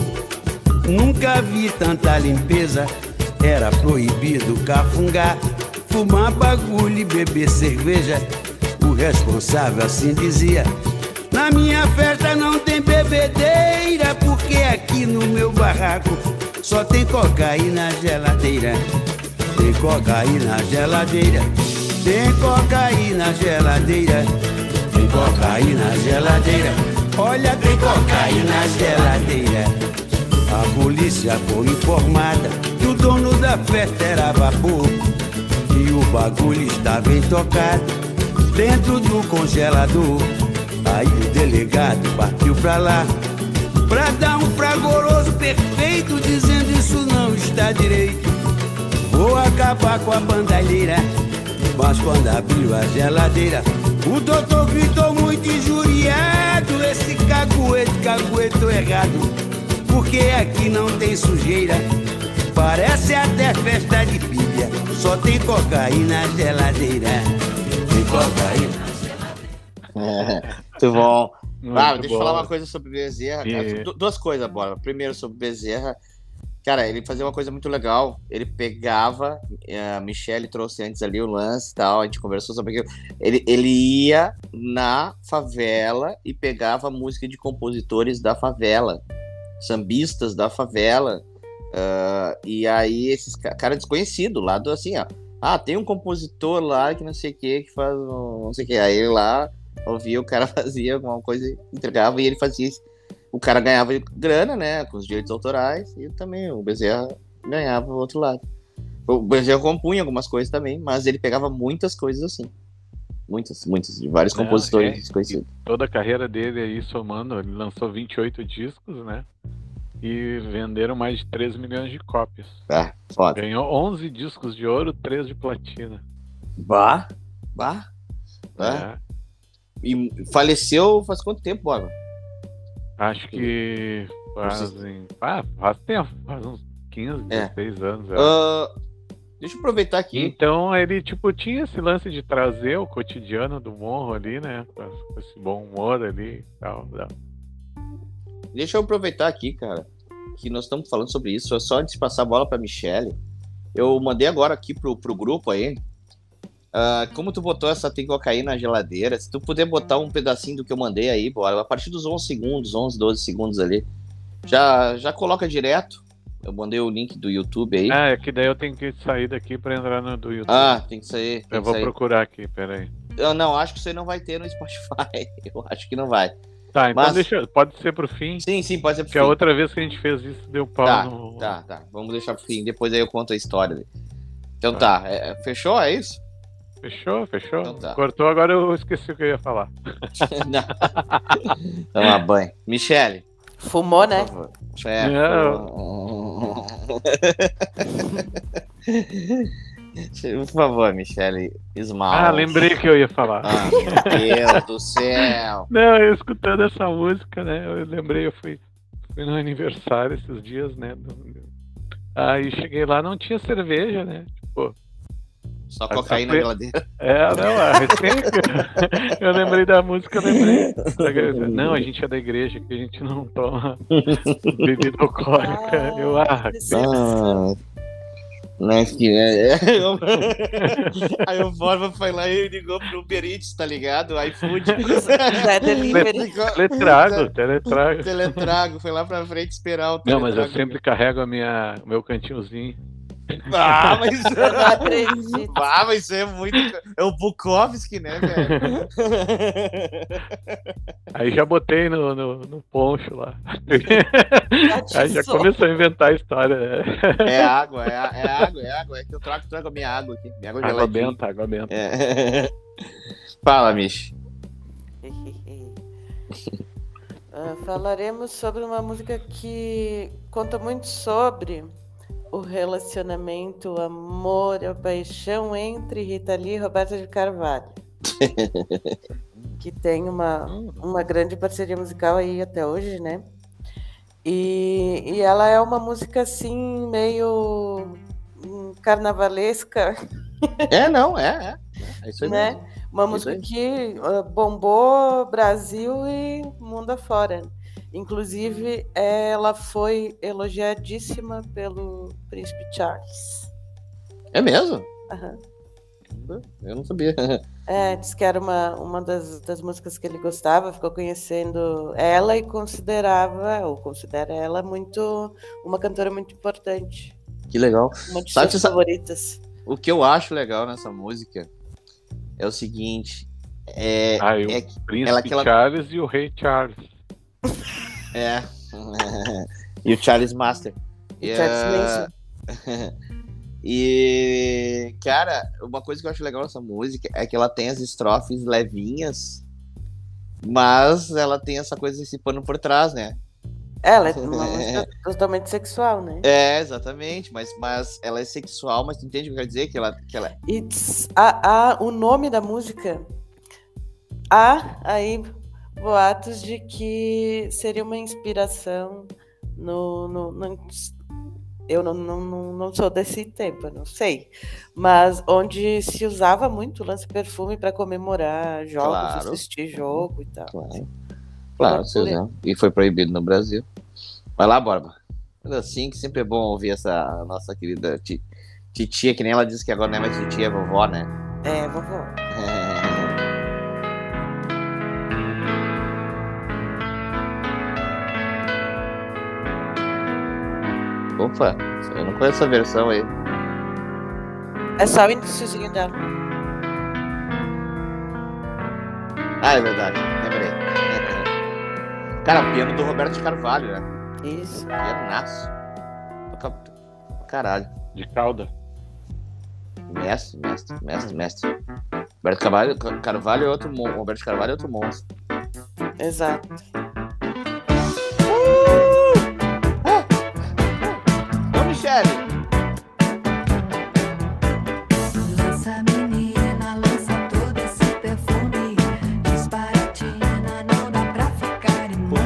[SPEAKER 5] nunca vi tanta limpeza. Era proibido cafungar, fumar bagulho e beber cerveja. Responsável assim dizia: Na minha festa não tem bebedeira, porque aqui no meu barraco só tem cocaína na geladeira. Tem cocaína na geladeira. Tem cocaína na geladeira. Tem cocaína na geladeira. Olha, tem cocaína na geladeira. A polícia foi informada que o dono da festa era vapor. E o bagulho estava intocado dentro do congelador. Aí o delegado partiu pra lá pra dar um fragoroso perfeito, dizendo isso não está direito. Vou acabar com a bandalheira. Mas quando abriu a geladeira, o doutor gritou muito injuriado. Esse caguete, cagueto errado. Porque aqui não tem sujeira. Parece até festa de pilha. Só tem cocaína na geladeira. Cocaína.
[SPEAKER 1] Muito bom.
[SPEAKER 3] Muito
[SPEAKER 1] ah, deixa eu falar uma coisa sobre Bezerra. cara.
[SPEAKER 3] E-
[SPEAKER 1] Du- Duas coisas, bora. Primeiro, sobre Bezerra. Cara, ele fazia uma coisa muito legal. Ele pegava, eh, a Michelle trouxe antes ali o lance e tal, a gente conversou sobre aquilo. Ele, ele ia na favela e pegava música de compositores da favela, sambistas da favela. ah, e aí, esses ca- cara desconhecido, lá do assim, ó. Ah, tem um compositor lá que não sei o que, que faz um- não sei o que. Aí lá ouvia, o cara fazia alguma coisa, entregava e ele fazia o cara ganhava grana, né, com os direitos autorais, e também o Bezerra ganhava o outro lado. O Bezerra compunha algumas coisas também, mas ele pegava muitas coisas assim. Muitas, muitas, de vários
[SPEAKER 3] Não,
[SPEAKER 1] compositores
[SPEAKER 3] é,
[SPEAKER 1] desconhecidos.
[SPEAKER 3] Toda a carreira dele aí somando, ele lançou 28 discos, né? E venderam mais de 3 milhões de cópias.
[SPEAKER 1] Ah, foda.
[SPEAKER 3] Ganhou 11 discos de ouro, 3 de platina.
[SPEAKER 1] Bah, bah. bah.
[SPEAKER 3] É,
[SPEAKER 1] E faleceu faz quanto tempo, Borba?
[SPEAKER 3] acho que fazem. Ah, faz tempo, faz uns 15,
[SPEAKER 1] É.
[SPEAKER 3] 16 anos. é.
[SPEAKER 1] Ah, deixa eu aproveitar aqui.
[SPEAKER 3] Então ele, tipo, tinha esse lance de trazer o cotidiano do morro ali, né? Com com esse bom humor ali e tal. né?
[SPEAKER 1] Deixa eu aproveitar aqui, cara, que nós estamos falando sobre isso. Só antes de passar a bola pra Michelle, eu mandei agora aqui pro, pro grupo aí. ah, como tu botou essa tem cocaína na geladeira, se tu puder botar um pedacinho do que eu mandei aí, bora, a partir dos 11 segundos, 11, 12 segundos ali, já, já coloca direto. Eu mandei o link do YouTube aí.
[SPEAKER 3] Ah, é que daí eu tenho que sair daqui pra entrar no do YouTube.
[SPEAKER 1] Ah, tem que sair. Tem
[SPEAKER 3] eu
[SPEAKER 1] que
[SPEAKER 3] vou
[SPEAKER 1] sair.
[SPEAKER 3] procurar aqui, peraí.
[SPEAKER 1] Eu não, acho que você não vai ter no Spotify. Eu acho que não vai.
[SPEAKER 3] Tá, então
[SPEAKER 1] Mas-
[SPEAKER 3] deixa. Pode ser pro fim.
[SPEAKER 1] Sim, sim, pode ser pro
[SPEAKER 3] Porque a
[SPEAKER 1] fim.
[SPEAKER 3] outra vez que a gente fez isso deu pau
[SPEAKER 1] Tá,
[SPEAKER 3] no.
[SPEAKER 1] tá, tá. Vamos deixar pro fim. Depois aí eu conto a história. Então tá. é, fechou? É isso?
[SPEAKER 3] Fechou, fechou.
[SPEAKER 1] Então tá.
[SPEAKER 3] Cortou, agora eu esqueci o que eu ia falar.
[SPEAKER 1] não. Toma banho. Michele.
[SPEAKER 2] Fumou, né?
[SPEAKER 1] Por favor. É, por favor, Michele. Esmalte.
[SPEAKER 3] Ah, lembrei que eu ia falar.
[SPEAKER 1] Ah, meu Deus do céu.
[SPEAKER 3] Não, eu escutando essa música, né? Eu lembrei, eu fui, fui no aniversário esses dias, né? do- Aí cheguei lá, não tinha cerveja, né? Tipo,
[SPEAKER 1] Só cocaína na geladeira.
[SPEAKER 3] é, não, a recém. eu lembrei da música, eu lembrei. Não, a gente é da igreja, que a gente não toma bebida alcoólica. Eu, ah,
[SPEAKER 1] Ah, né, que, é, eu- Aí o Borba foi lá e ligou pro Uber Eats, tá ligado? iFood.
[SPEAKER 2] Delivery.
[SPEAKER 3] teletrago, teletrago.
[SPEAKER 1] Teletrago, foi lá pra frente esperar o
[SPEAKER 3] Não, mas eu
[SPEAKER 1] teletrago.
[SPEAKER 3] sempre carrego a minha, o meu cantinhozinho.
[SPEAKER 1] Ah, mas...
[SPEAKER 2] Eu não acredito.
[SPEAKER 1] Ah, mas isso é muito... É o Bukowski, né, velho?
[SPEAKER 3] Aí já botei no, no, no poncho lá. Aí já
[SPEAKER 2] Atiçou.
[SPEAKER 3] começou a inventar a história. né?
[SPEAKER 1] É água, é, é água, é água. É que eu trago, trago a minha água aqui. Minha água
[SPEAKER 3] Água
[SPEAKER 1] geladinha.
[SPEAKER 3] benta, água benta.
[SPEAKER 1] É. Fala, Mish.
[SPEAKER 2] Ah, falaremos sobre uma música que conta muito sobre o relacionamento, o amor, a paixão entre Rita Lee e Roberta de Carvalho. que tem uma, uma grande parceria musical aí até hoje, né? E, e ela é uma música assim, meio hum, carnavalesca,
[SPEAKER 1] É, não, é, é. É isso aí
[SPEAKER 2] né?
[SPEAKER 1] mesmo.
[SPEAKER 2] Uma
[SPEAKER 1] Isso
[SPEAKER 2] música
[SPEAKER 1] aí.
[SPEAKER 2] que ah, bombou Brasil e mundo afora. Inclusive, ela foi elogiadíssima pelo príncipe Charles.
[SPEAKER 1] É mesmo?
[SPEAKER 2] Aham.
[SPEAKER 1] Eu não sabia.
[SPEAKER 2] É, disse que era uma, uma das, das músicas que ele gostava, ficou conhecendo ela e considerava, ou considera ela muito uma cantora muito importante.
[SPEAKER 1] Que legal.
[SPEAKER 2] Uma de
[SPEAKER 1] Sabe
[SPEAKER 2] suas
[SPEAKER 1] essa-
[SPEAKER 2] favoritas.
[SPEAKER 1] O que eu acho legal nessa música é o seguinte. É.
[SPEAKER 3] Ah, o
[SPEAKER 1] é, que-
[SPEAKER 3] Príncipe
[SPEAKER 1] ela- aquela-
[SPEAKER 3] Charles e o Rei Charles.
[SPEAKER 1] É. e o Charles Master.
[SPEAKER 2] E Charles
[SPEAKER 1] é,
[SPEAKER 2] Manson.
[SPEAKER 1] E, cara, uma coisa que eu acho legal nessa música é que ela tem as estrofes levinhas, mas ela tem essa coisa desse pano por trás, né?
[SPEAKER 2] Ela é uma música totalmente sexual, né?
[SPEAKER 1] É, exatamente, mas, mas ela é sexual, mas tu entende o que eu quero dizer? Que ela, que ela,
[SPEAKER 2] E tss, a, a- o nome da música, há aí boatos de que seria uma inspiração no. no- no- eu não, não, não, sou desse tempo, eu não sei. Mas onde se usava muito o lance perfume para comemorar jogos,
[SPEAKER 1] Claro.
[SPEAKER 2] assistir jogo e tal.
[SPEAKER 1] Claro. Claro, vocês não. E foi proibido no Brasil. Vai lá, Borba. Assim que sempre é bom ouvir essa nossa querida ti- titia, que nem ela disse que agora não é mais titia, é vovó, né?
[SPEAKER 2] É, vovó.
[SPEAKER 1] Opa, eu não conheço essa versão aí.
[SPEAKER 2] É só o iníciozinho dela.
[SPEAKER 1] Ah, é verdade, lembrei. Cara, piano do Roberto de Carvalho, né?
[SPEAKER 2] Isso.
[SPEAKER 1] Pianaço. Caralho.
[SPEAKER 3] De cauda.
[SPEAKER 1] Mestre, mestre, mestre, mestre. Roberto Carvalho, Carvalho é outro monstro. Roberto Carvalho é outro monstro.
[SPEAKER 2] Exato.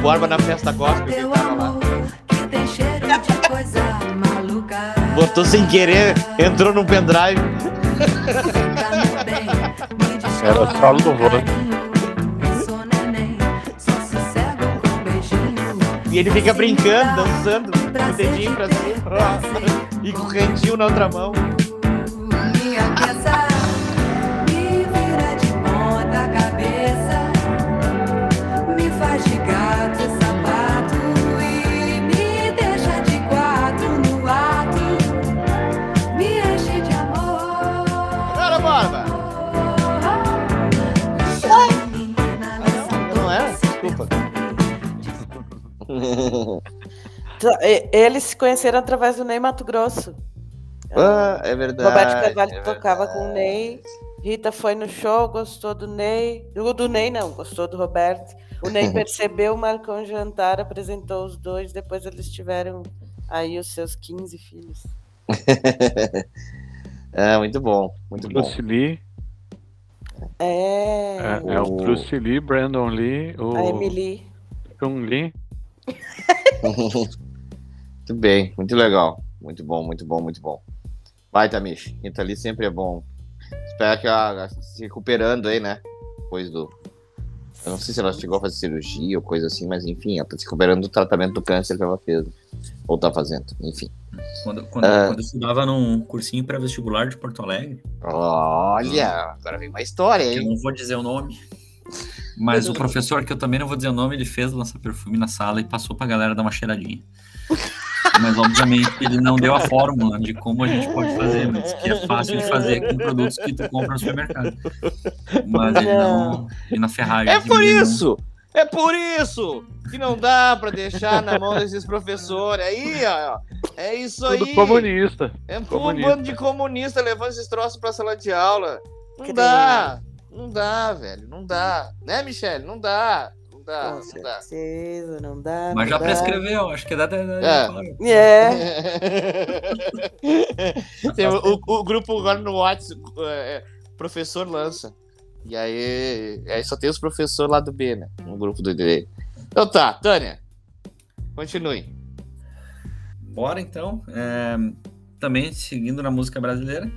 [SPEAKER 1] Borba na festa gospel que tava lá. Botou sem querer, entrou num pendrive.
[SPEAKER 3] Era
[SPEAKER 8] sossego com um beijinho.
[SPEAKER 1] E ele fica brincando, dançando, com o dedinho pra cima. E com o rentinho na outra mão.
[SPEAKER 2] Eles se conheceram através do Ney Mato Grosso.
[SPEAKER 1] Ah, é verdade.
[SPEAKER 2] Roberto Carvalho
[SPEAKER 1] é
[SPEAKER 2] tocava com o. Ney. Rita foi no show, gostou do Ney. O do Ney não, gostou do Roberto. O Ney percebeu, marcou um jantar, apresentou os dois. Depois eles tiveram aí os seus 15 filhos.
[SPEAKER 1] É, muito bom, muito bom.
[SPEAKER 3] Bruce Lee.
[SPEAKER 2] É.
[SPEAKER 3] É, é o
[SPEAKER 1] O-
[SPEAKER 3] Bruce Lee, Brandon Lee, o
[SPEAKER 2] A Emily.
[SPEAKER 3] Chung Lee.
[SPEAKER 1] muito bem, muito legal. Muito bom, muito bom, muito bom. Vai, Tamish. Rita Lee sempre é bom. Espero que ela se recuperando aí, né? Depois do. Eu não sei se ela chegou a fazer cirurgia ou coisa assim, mas enfim, ela tá se recuperando do tratamento do câncer que ela fez. Ou tá fazendo, enfim.
[SPEAKER 4] Quando, quando,
[SPEAKER 1] Ah.
[SPEAKER 4] quando eu estudava num cursinho pré-vestibular de Porto Alegre,
[SPEAKER 1] Olha, agora vem uma história,
[SPEAKER 4] que eu
[SPEAKER 1] hein?
[SPEAKER 4] não vou dizer o nome, mas o professor, que eu também não vou dizer o nome, ele fez lançar perfume na sala e passou pra galera dar uma cheiradinha. Mas, obviamente, ele não deu a fórmula de como a gente pode fazer, mas que é fácil de fazer com produtos que tu compra no supermercado. Mas ele não. E na Ferrari.
[SPEAKER 1] É por isso! É por isso que não dá pra deixar na mão desses professores aí, ó. É isso
[SPEAKER 3] Tudo
[SPEAKER 1] aí.
[SPEAKER 3] comunista.
[SPEAKER 1] É um
[SPEAKER 3] comunista.
[SPEAKER 1] bando de comunista levando esses troços pra sala de aula. Não
[SPEAKER 2] Credo.
[SPEAKER 1] dá. Não dá, velho. Não dá. Né, Michele? Não dá. Não dá.
[SPEAKER 2] Com
[SPEAKER 1] Não dá.
[SPEAKER 2] certeza, não dá.
[SPEAKER 4] Mas
[SPEAKER 2] não
[SPEAKER 4] já
[SPEAKER 2] dá.
[SPEAKER 4] prescreveu, acho que dá. dá, dá
[SPEAKER 1] É.
[SPEAKER 2] É.
[SPEAKER 1] Tem o, o- o grupo agora no WhatsApp, é, é, professor lança. E aí, aí só tem os professores lá do B, né? No grupo do D. Então tá, Tânia. Continue.
[SPEAKER 4] Bora então. É, também seguindo na música brasileira,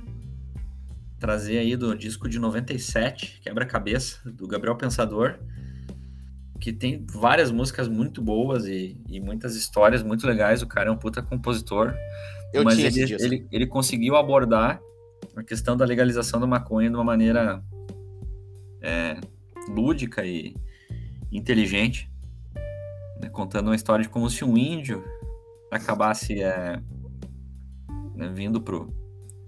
[SPEAKER 4] trazer aí do disco de 97, Quebra-Cabeça, do Gabriel Pensador, que tem várias músicas muito boas e, e muitas histórias muito legais. O cara é um puta compositor,
[SPEAKER 1] Eu
[SPEAKER 4] mas ele, ele, ele conseguiu abordar a questão da legalização da maconha de uma maneira é, lúdica e inteligente, né, contando uma história de como se um índio acabasse é, né, vindo pro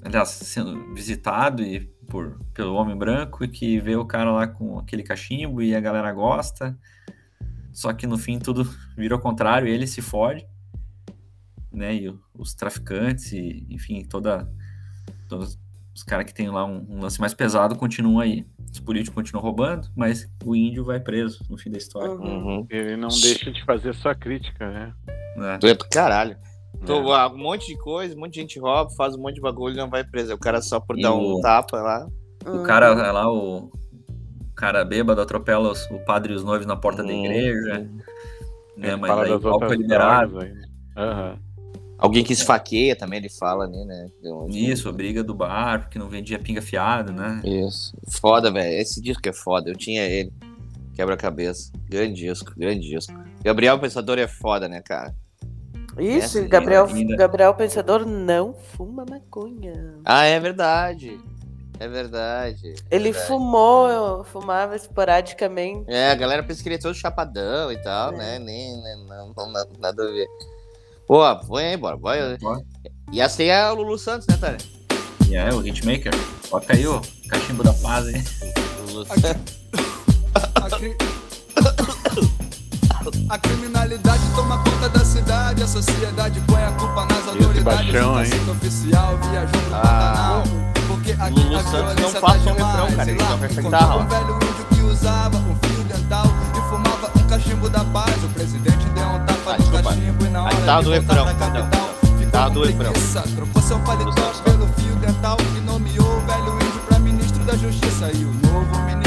[SPEAKER 4] aliás, sendo visitado e por, pelo homem branco e que vê o cara lá com aquele cachimbo e a galera gosta só que no fim tudo vira ao contrário ele se fode né e os traficantes e enfim toda todos os caras que tem lá um, um lance mais pesado continuam aí os políticos continuam roubando mas o índio vai preso no fim da história
[SPEAKER 2] Uhum.
[SPEAKER 1] Uhum.
[SPEAKER 3] Ele não deixa de fazer sua crítica, né?
[SPEAKER 1] Tu é caralho. Tu,
[SPEAKER 3] É.
[SPEAKER 1] um monte de coisa, um monte de gente rouba, faz um monte de bagulho e não vai preso. O cara só por
[SPEAKER 4] E
[SPEAKER 1] dar
[SPEAKER 4] o-
[SPEAKER 1] um tapa lá.
[SPEAKER 4] O cara é lá, o cara bêbado atropela os- o padre e os noivos na porta da
[SPEAKER 1] Hum.
[SPEAKER 4] igreja, né?
[SPEAKER 3] Ele
[SPEAKER 4] Mas aí o álcool é liberado.
[SPEAKER 3] Aham.
[SPEAKER 1] Alguém que esfaqueia também, ele fala ali, né? Deu-
[SPEAKER 4] Isso, a briga do bar, porque não vendia pinga fiada, né?
[SPEAKER 1] Isso. Foda, velho. Esse disco é foda. Eu tinha ele. Quebra-cabeça. Grande disco, grande disco. Gabriel Pensador é foda, né, cara?
[SPEAKER 2] Isso,
[SPEAKER 1] Essa
[SPEAKER 2] Gabriel. Gabriel Pensador não fuma maconha.
[SPEAKER 1] Ah, é verdade. É verdade.
[SPEAKER 2] Ele fumou, fumava esporadicamente.
[SPEAKER 1] É, a galera pensa que ele é todo chapadão e tal,
[SPEAKER 2] É.
[SPEAKER 1] né? Nem, nem- não, não, nada, nada a ver. Pô, põe aí, bora. bora. E essa aí é o Lulu Santos, né, Tânia?
[SPEAKER 4] E é, o Hitmaker. Toca aí o cachimbo da paz, hein?
[SPEAKER 1] Lulu Santos.
[SPEAKER 9] A criminalidade toma conta da cidade, a sociedade põe a culpa nas autoridades.
[SPEAKER 3] baixão,
[SPEAKER 9] o
[SPEAKER 3] hein?
[SPEAKER 9] oficial viajou pro
[SPEAKER 1] Ah.
[SPEAKER 9] Pantanal. Porque aqui
[SPEAKER 1] Lulu
[SPEAKER 9] a
[SPEAKER 1] Santos não
[SPEAKER 9] violência
[SPEAKER 1] faça
[SPEAKER 9] tá
[SPEAKER 1] um refrão, cara, ele
[SPEAKER 9] Sei lá,
[SPEAKER 1] toca essa
[SPEAKER 9] encontrou
[SPEAKER 1] guitarra,
[SPEAKER 9] um velho índio que usava um fio dental e fumava um cachimbo da paz. O presidente deu um tapa
[SPEAKER 1] Ah,
[SPEAKER 9] no
[SPEAKER 1] desculpa.
[SPEAKER 9] cachimbo e na
[SPEAKER 1] A
[SPEAKER 9] hora
[SPEAKER 1] guitarra
[SPEAKER 9] de
[SPEAKER 1] do
[SPEAKER 9] voltar
[SPEAKER 1] refrão,
[SPEAKER 9] pra capital ficou
[SPEAKER 1] Guitarra do
[SPEAKER 9] com preguiça. Trocou seu paletó pelo fio dental e nomeou o velho índio pra ministro da justiça. E o novo ministro,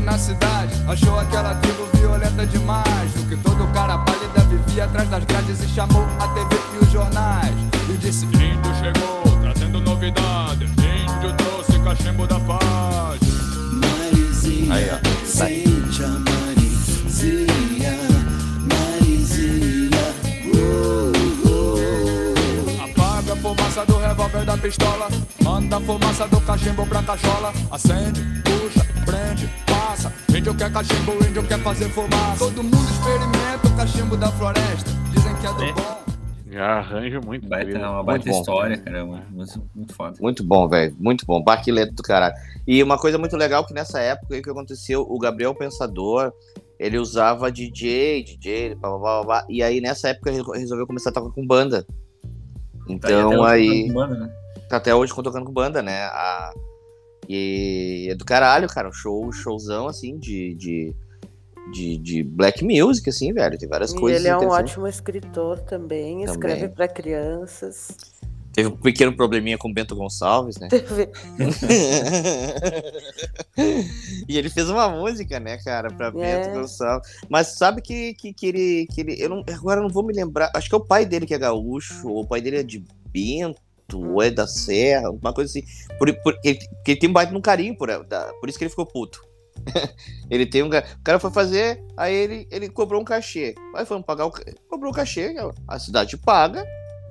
[SPEAKER 9] chegando na cidade, achou aquela tribo violenta demais. O que todo cara pálida vivia atrás das grades e chamou a TV e os jornais. E disse: Índio chegou, trazendo novidade. Índio trouxe cachimbo da paz.
[SPEAKER 5] Marizinha,
[SPEAKER 1] Aí, ó.
[SPEAKER 5] sente a Marizinha, Marizinha, uh, uh.
[SPEAKER 9] Apaga a fumaça do revólver da pistola. Manda a fumaça do cachimbo pra cachola. Acende, puxa, prende, passa. Índio quer cachimbo, índio quer fazer fumaça. Todo mundo experimenta o cachimbo da floresta. Dizem que é do
[SPEAKER 4] É.
[SPEAKER 9] bom.
[SPEAKER 3] Já arranjo muito.
[SPEAKER 4] Baita, uma baita
[SPEAKER 1] bom.
[SPEAKER 4] história, cara. Muito, muito, muito foda.
[SPEAKER 1] Muito bom, velho. Muito bom. Baquileto do caralho. E uma coisa muito legal que nessa época aí que aconteceu, o Gabriel Pensador, ele usava DJ, DJ, blá, blá, blá, blá, e aí nessa época ele resolveu começar a tocar com banda.
[SPEAKER 4] Tá
[SPEAKER 1] Então
[SPEAKER 4] até
[SPEAKER 1] aí,
[SPEAKER 4] o- Mano, né?
[SPEAKER 1] tá até hoje tocando com banda, né? A- e é do caralho, cara. Um show, showzão assim de, de, de, de black music, assim, velho. Tem várias
[SPEAKER 2] E
[SPEAKER 1] coisas.
[SPEAKER 2] ele é um ótimo escritor também, escreve
[SPEAKER 1] Também.
[SPEAKER 2] para crianças.
[SPEAKER 1] Teve um pequeno probleminha com o Bento Gonçalves, né?
[SPEAKER 2] Teve-
[SPEAKER 1] e ele fez uma música, né, cara, pra
[SPEAKER 2] É.
[SPEAKER 1] Bento Gonçalves. Mas sabe que, que, que ele. Que ele eu não, agora eu não vou me lembrar. Acho que é o pai dele que é gaúcho, ou o pai dele é de Bento, ou é da Serra, uma coisa assim. Por, por, ele, porque ele tem um baita um carinho por, da- por isso que ele ficou puto. ele tem um. O cara foi fazer, aí ele, ele cobrou um cachê. Aí foram pagar o. Cobrou o cachê, a cidade paga.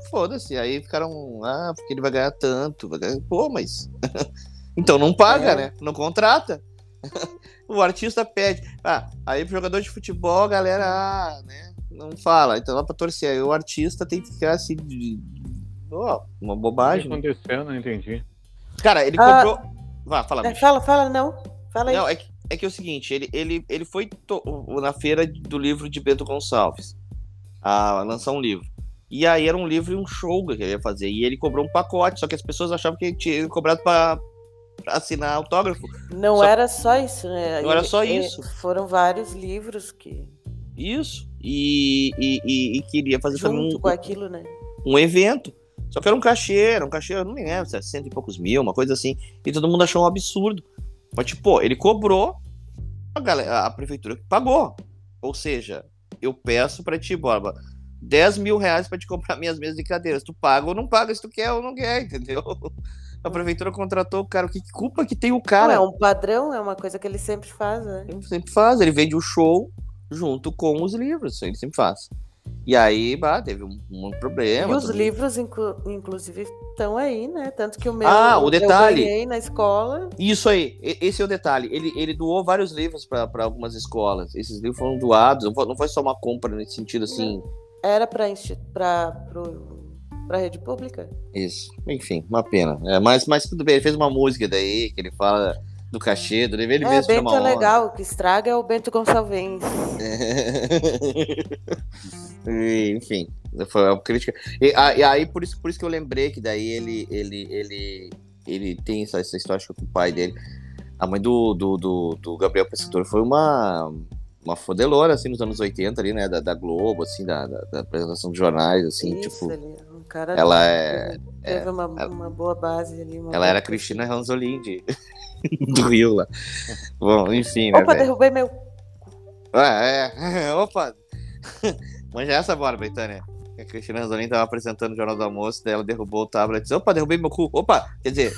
[SPEAKER 1] Foda-se. Aí ficaram. Ah, porque ele vai ganhar tanto. Vai ganhar... Pô, mas. então não paga,
[SPEAKER 2] É.
[SPEAKER 1] né? Não contrata. o artista pede. Ah, aí pro jogador de futebol, a galera, ah, né? Não fala. Então lá pra torcer. Aí o artista tem que ficar assim. de- Ó, uma
[SPEAKER 3] O que
[SPEAKER 1] bobagem.
[SPEAKER 3] aconteceu? Não entendi.
[SPEAKER 1] Cara, ele
[SPEAKER 2] Ah.
[SPEAKER 1] cobrou. Vá, fala,
[SPEAKER 2] É, fala, fala, não. Fala aí.
[SPEAKER 1] Não, é que, é que é o seguinte, ele, ele, ele foi to- na feira do livro de Bento Gonçalves a lançar um livro. E aí era um livro e um show que ele ia fazer. E ele cobrou um pacote, só que as pessoas achavam que ele tinha cobrado pra, pra assinar autógrafo.
[SPEAKER 2] Não
[SPEAKER 1] Só-
[SPEAKER 2] era só isso, né?
[SPEAKER 1] Não era só
[SPEAKER 2] ele-
[SPEAKER 1] isso.
[SPEAKER 2] Foram vários livros que.
[SPEAKER 1] Isso. E, e, e- e queria fazer também
[SPEAKER 2] Junto
[SPEAKER 1] um,
[SPEAKER 2] com aquilo, né?
[SPEAKER 1] um evento. Só que era um cachê, era um cachê, eu não me lembro, 60 e poucos mil, uma coisa assim. E todo mundo achou um absurdo. Mas, tipo, pô, ele cobrou, a, galera, a prefeitura pagou. Ou seja, eu peço pra ti, Borba, 10 mil reais pra te comprar minhas mesas de cadeiras. Tu paga ou não paga, se tu quer ou não quer, entendeu? A prefeitura contratou o cara. Que culpa que tem o
[SPEAKER 2] Não,
[SPEAKER 1] cara?
[SPEAKER 2] é um padrão, é uma coisa que ele sempre faz, né?
[SPEAKER 1] Ele sempre faz, ele vende o show junto com os livros, ele sempre faz. E aí, bah, teve um, um problema.
[SPEAKER 2] e os livros, inclu- inclusive, estão aí, né? Tanto que o meu
[SPEAKER 1] Ah, o
[SPEAKER 2] eu
[SPEAKER 1] detalhe.
[SPEAKER 2] ganhei na escola.
[SPEAKER 1] Isso aí, esse é o detalhe. Ele, ele doou vários livros para algumas escolas. Esses livros foram doados, não foi, não foi só uma compra nesse sentido assim.
[SPEAKER 2] Era para para rede pública.
[SPEAKER 1] Isso, enfim, uma pena. É, mas, mas tudo bem, ele fez uma música daí que ele fala do cachê, do ele
[SPEAKER 2] é,
[SPEAKER 1] mesmo
[SPEAKER 2] Bento é legal, o que estraga é o Bento Gonçalves.
[SPEAKER 1] E, Enfim, foi uma crítica. E, aí, por isso, por isso que eu lembrei que daí ele, ele, ele, ele tem essa, essa história que com o pai dele. A mãe do, do, do, do Gabriel Pescador foi uma, uma fodelora, assim, nos anos 80 ali, né, da, da Globo, assim, da, da, da apresentação de jornais, assim,
[SPEAKER 2] Isso,
[SPEAKER 1] tipo,
[SPEAKER 2] é um cara
[SPEAKER 1] ela é,
[SPEAKER 2] teve uma,
[SPEAKER 1] ela-
[SPEAKER 2] uma boa base ali. uma
[SPEAKER 1] ela
[SPEAKER 2] boa
[SPEAKER 1] era. Cristina Ranzolin de, do Rio lá. Bom, enfim, né,
[SPEAKER 2] Opa,
[SPEAKER 1] velho?
[SPEAKER 2] derrubei meu.
[SPEAKER 1] Ah, é. Opa! Manja essa bora, Betânia. A Cristina Ranzolin tava apresentando o Jornal do Almoço, daí ela derrubou o tablet. disse, Opa, derrubei meu cu. Opa! Quer dizer.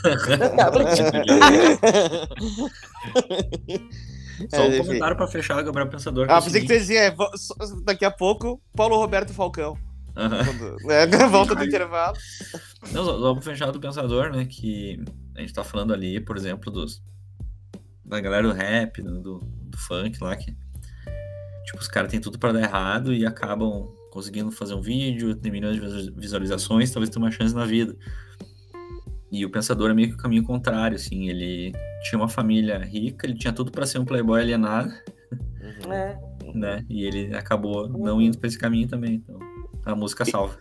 [SPEAKER 4] Só
[SPEAKER 1] É,
[SPEAKER 4] um
[SPEAKER 1] enfim.
[SPEAKER 4] comentário pra fechar o Gabriel Pensador.
[SPEAKER 1] Ah,
[SPEAKER 4] é
[SPEAKER 1] pensei que você dizia, é, só- daqui a pouco, Paulo Roberto Falcão. Quando, né, volta do intervalo.
[SPEAKER 4] Não, só pra fechar do pensador, né? Que a gente tá falando ali, por exemplo, dos. Da galera do rap, do, do, funk lá, que. Tipo, os caras têm tudo pra dar errado e acabam conseguindo fazer um vídeo, tem milhões de visu- visualizações, talvez tenha uma chance na vida. E o pensador é meio que o caminho contrário, assim. Ele tinha uma família rica, ele tinha tudo pra ser um playboy alienado.
[SPEAKER 2] É.
[SPEAKER 4] né? E ele acabou não indo pra esse caminho também. Então, a música salva.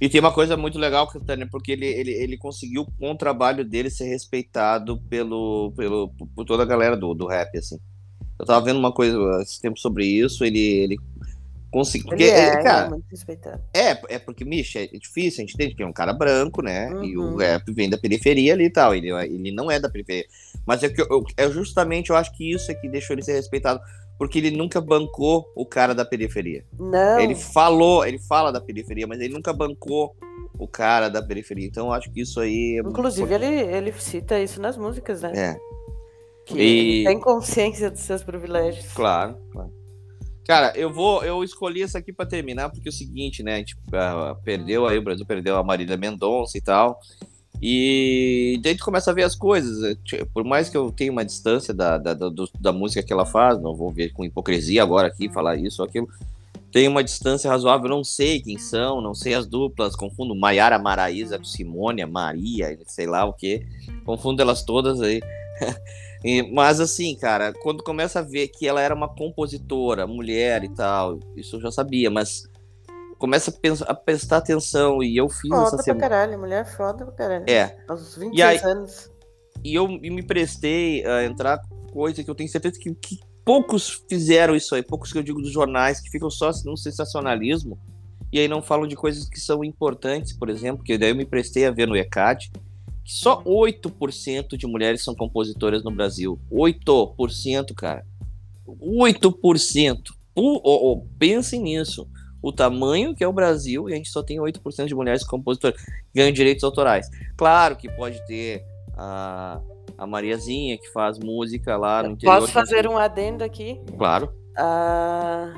[SPEAKER 1] E tem uma coisa muito legal, Catânia, porque ele, ele, ele conseguiu com o trabalho dele ser respeitado pelo, pelo, por toda a galera do, do rap, assim. Eu tava vendo uma coisa esse tempo sobre isso, ele, ele conseguiu. Porque,
[SPEAKER 2] Ele é,
[SPEAKER 1] ele, cara,
[SPEAKER 2] é muito respeitado.
[SPEAKER 1] é, é porque, Misha, é difícil, a gente entende que é um cara branco, né? E o
[SPEAKER 2] Uhum.
[SPEAKER 1] rap vem da periferia ali e tal. Ele, ele não é da periferia. Mas é, que eu, é justamente, eu acho que isso é que deixou ele ser respeitado. Porque ele nunca bancou o cara da periferia.
[SPEAKER 2] Não,
[SPEAKER 1] Ele falou, ele fala da periferia, mas ele nunca bancou o cara da periferia. Então eu acho que isso aí é muito
[SPEAKER 2] inclusive
[SPEAKER 1] importante.
[SPEAKER 2] ele, ele cita isso nas músicas, né?
[SPEAKER 1] É,
[SPEAKER 2] Que
[SPEAKER 1] E-
[SPEAKER 2] ele tem consciência dos seus privilégios.
[SPEAKER 1] claro, claro. Cara, eu vou, eu escolhi essa aqui pra terminar porque é o seguinte, né? A gente ah, perdeu aí, o Brasil perdeu a Marília Mendonça e tal. E daí tu começa a ver as coisas. ti- Por mais que eu tenha uma distância da, da, da, da música que ela faz, não vou ver com hipocrisia agora aqui, falar isso ou aquilo. Tem uma distância razoável, não sei quem são, não sei as duplas, confundo Maiara Maraíza com Simônia, Maria, sei lá o que. Confundo elas todas aí. E- mas assim, cara, quando começa a ver que ela era uma compositora, mulher e tal, isso eu já sabia, mas começa a, pensar, a prestar atenção e eu fiz
[SPEAKER 2] Foda
[SPEAKER 1] essa
[SPEAKER 2] pra
[SPEAKER 1] semana.
[SPEAKER 2] caralho, mulher foda pra caralho.
[SPEAKER 1] É,
[SPEAKER 2] Aos 26
[SPEAKER 1] E aí-
[SPEAKER 2] anos.
[SPEAKER 1] e eu e me prestei a entrar coisa que eu tenho certeza que, que poucos fizeram isso aí, poucos que eu digo dos jornais, que ficam só no sensacionalismo e aí não falam de coisas que são importantes, por exemplo, que daí eu me prestei a ver no ECAD, que só 8% de mulheres são compositoras no Brasil. 8%, cara. 8%. Pu- ó, ó, pensem nisso. O tamanho que é o Brasil e a gente só tem 8% de mulheres compositoras que ganham direitos autorais. Claro que pode ter a, a Mariazinha que faz música lá no interior.
[SPEAKER 2] Posso fazer um adendo aqui?
[SPEAKER 1] Claro,
[SPEAKER 2] A...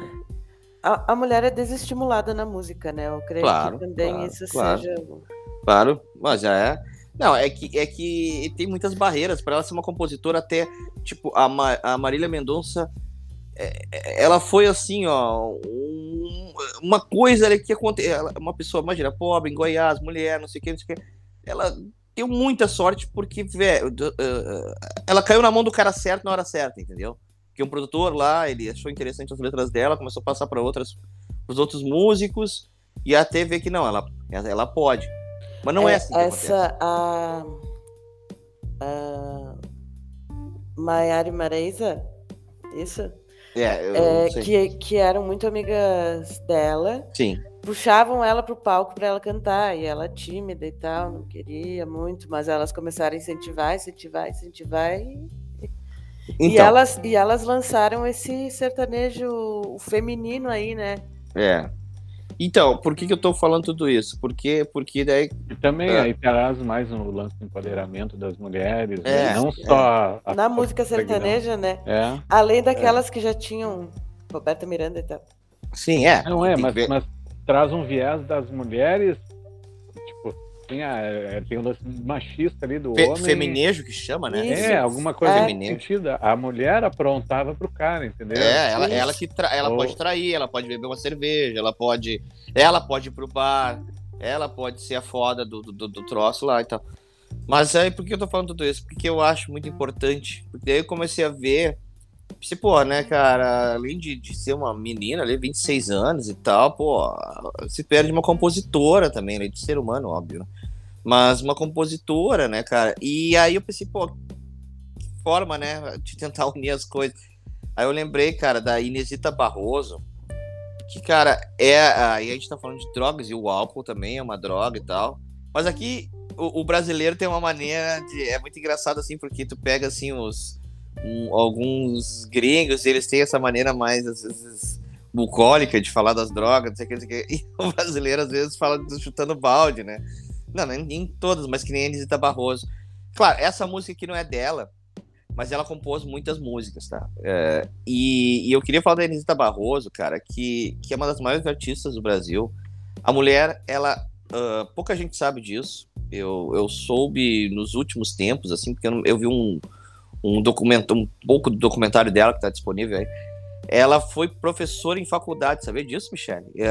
[SPEAKER 2] A, a mulher é desestimulada na música, né? Eu creio
[SPEAKER 1] Claro,
[SPEAKER 2] que também
[SPEAKER 1] claro,
[SPEAKER 2] isso
[SPEAKER 1] claro.
[SPEAKER 2] seja.
[SPEAKER 1] claro. Mas já é. Não, é que, é que tem muitas barreiras para ela ser uma compositora até, tipo, a, Ma- a Marília Mendonça, ela foi assim, ó, um- uma coisa ali que aconteceu, uma pessoa, imagina, pobre, em Goiás, mulher, não sei o que, não sei o que, ela deu muita sorte porque, velho, d- uh, ela caiu na mão do cara certo na hora certa, entendeu? Que um produtor lá, ele achou interessante as letras dela, começou a passar para outras, os outros músicos, e até ver que não, ela, ela pode. Mas não é, assim que acontece.
[SPEAKER 2] Essa, a. a Maiara Marisa, isso?
[SPEAKER 1] É,
[SPEAKER 2] É, que, que eram muito amigas dela,
[SPEAKER 1] Sim.
[SPEAKER 2] puxavam ela pro palco para ela cantar, e ela tímida e tal, não queria muito, mas elas começaram a incentivar, incentivar, incentivar, e, e,
[SPEAKER 1] Então,
[SPEAKER 2] elas, e elas lançaram esse sertanejo feminino aí, né?
[SPEAKER 1] é. Então, por que, que eu tô falando tudo isso? Porque, porque daí.
[SPEAKER 3] E também
[SPEAKER 1] É.
[SPEAKER 3] aí traz mais no lance do empoderamento das mulheres,
[SPEAKER 1] É,
[SPEAKER 3] né? não
[SPEAKER 1] é.
[SPEAKER 3] só a-
[SPEAKER 2] Na
[SPEAKER 3] a-
[SPEAKER 2] música sertaneja, né?
[SPEAKER 3] É.
[SPEAKER 2] Além daquelas que já tinham Roberta Miranda e tal.
[SPEAKER 1] Sim, é.
[SPEAKER 3] Não é, mas, mas traz um viés das mulheres, tem, a, é, tem um lance machista ali do
[SPEAKER 1] Fe-
[SPEAKER 3] homem.
[SPEAKER 1] feminejo que chama, né?
[SPEAKER 2] Isso.
[SPEAKER 3] É, alguma coisa
[SPEAKER 2] É.
[SPEAKER 3] nesse sentido. A mulher aprontava pro cara, entendeu?
[SPEAKER 1] É, ela,
[SPEAKER 2] Isso.
[SPEAKER 1] ela que tra- ela
[SPEAKER 3] Ou-
[SPEAKER 1] pode trair, ela pode beber uma cerveja, ela pode. Ela pode ir pro bar, ela pode ser a foda do, do, do troço lá e tal. Mas aí por que eu tô falando tudo isso? Porque eu acho muito importante. Porque daí eu comecei a ver. Se, pô, né, cara, além de, de ser uma menina ali, 26 anos e tal, pô, se perde uma compositora também, além de ser humano, óbvio, né? Mas uma compositora, né, cara? E aí eu pensei, pô, que forma, né, de tentar unir as coisas. Aí eu lembrei, cara, da Inesita Barroso, que, cara, é. Aí a gente tá falando de drogas e o álcool também é uma droga e tal. Mas aqui o, o brasileiro tem uma maneira de. É muito engraçado assim, porque tu pega assim os. Um- alguns gringos, eles têm essa maneira mais, às vezes, bucólica de falar das drogas, não sei o que, não sei o que. E o brasileiro, às vezes, fala do chutando balde, né? Não, nem, nem todas, mas que nem a Inesita Barroso. Claro, essa música aqui não é dela, mas ela compôs muitas músicas, tá? É, e, e eu queria falar da Inesita Barroso, cara, que, que é uma das maiores artistas do Brasil. A mulher, ela. ah, pouca gente sabe disso. Eu, eu soube nos últimos tempos, assim, porque eu, eu vi um, um documento, um pouco do documentário dela que tá disponível aí. Ela foi professora em faculdade, sabia disso, Michele? É,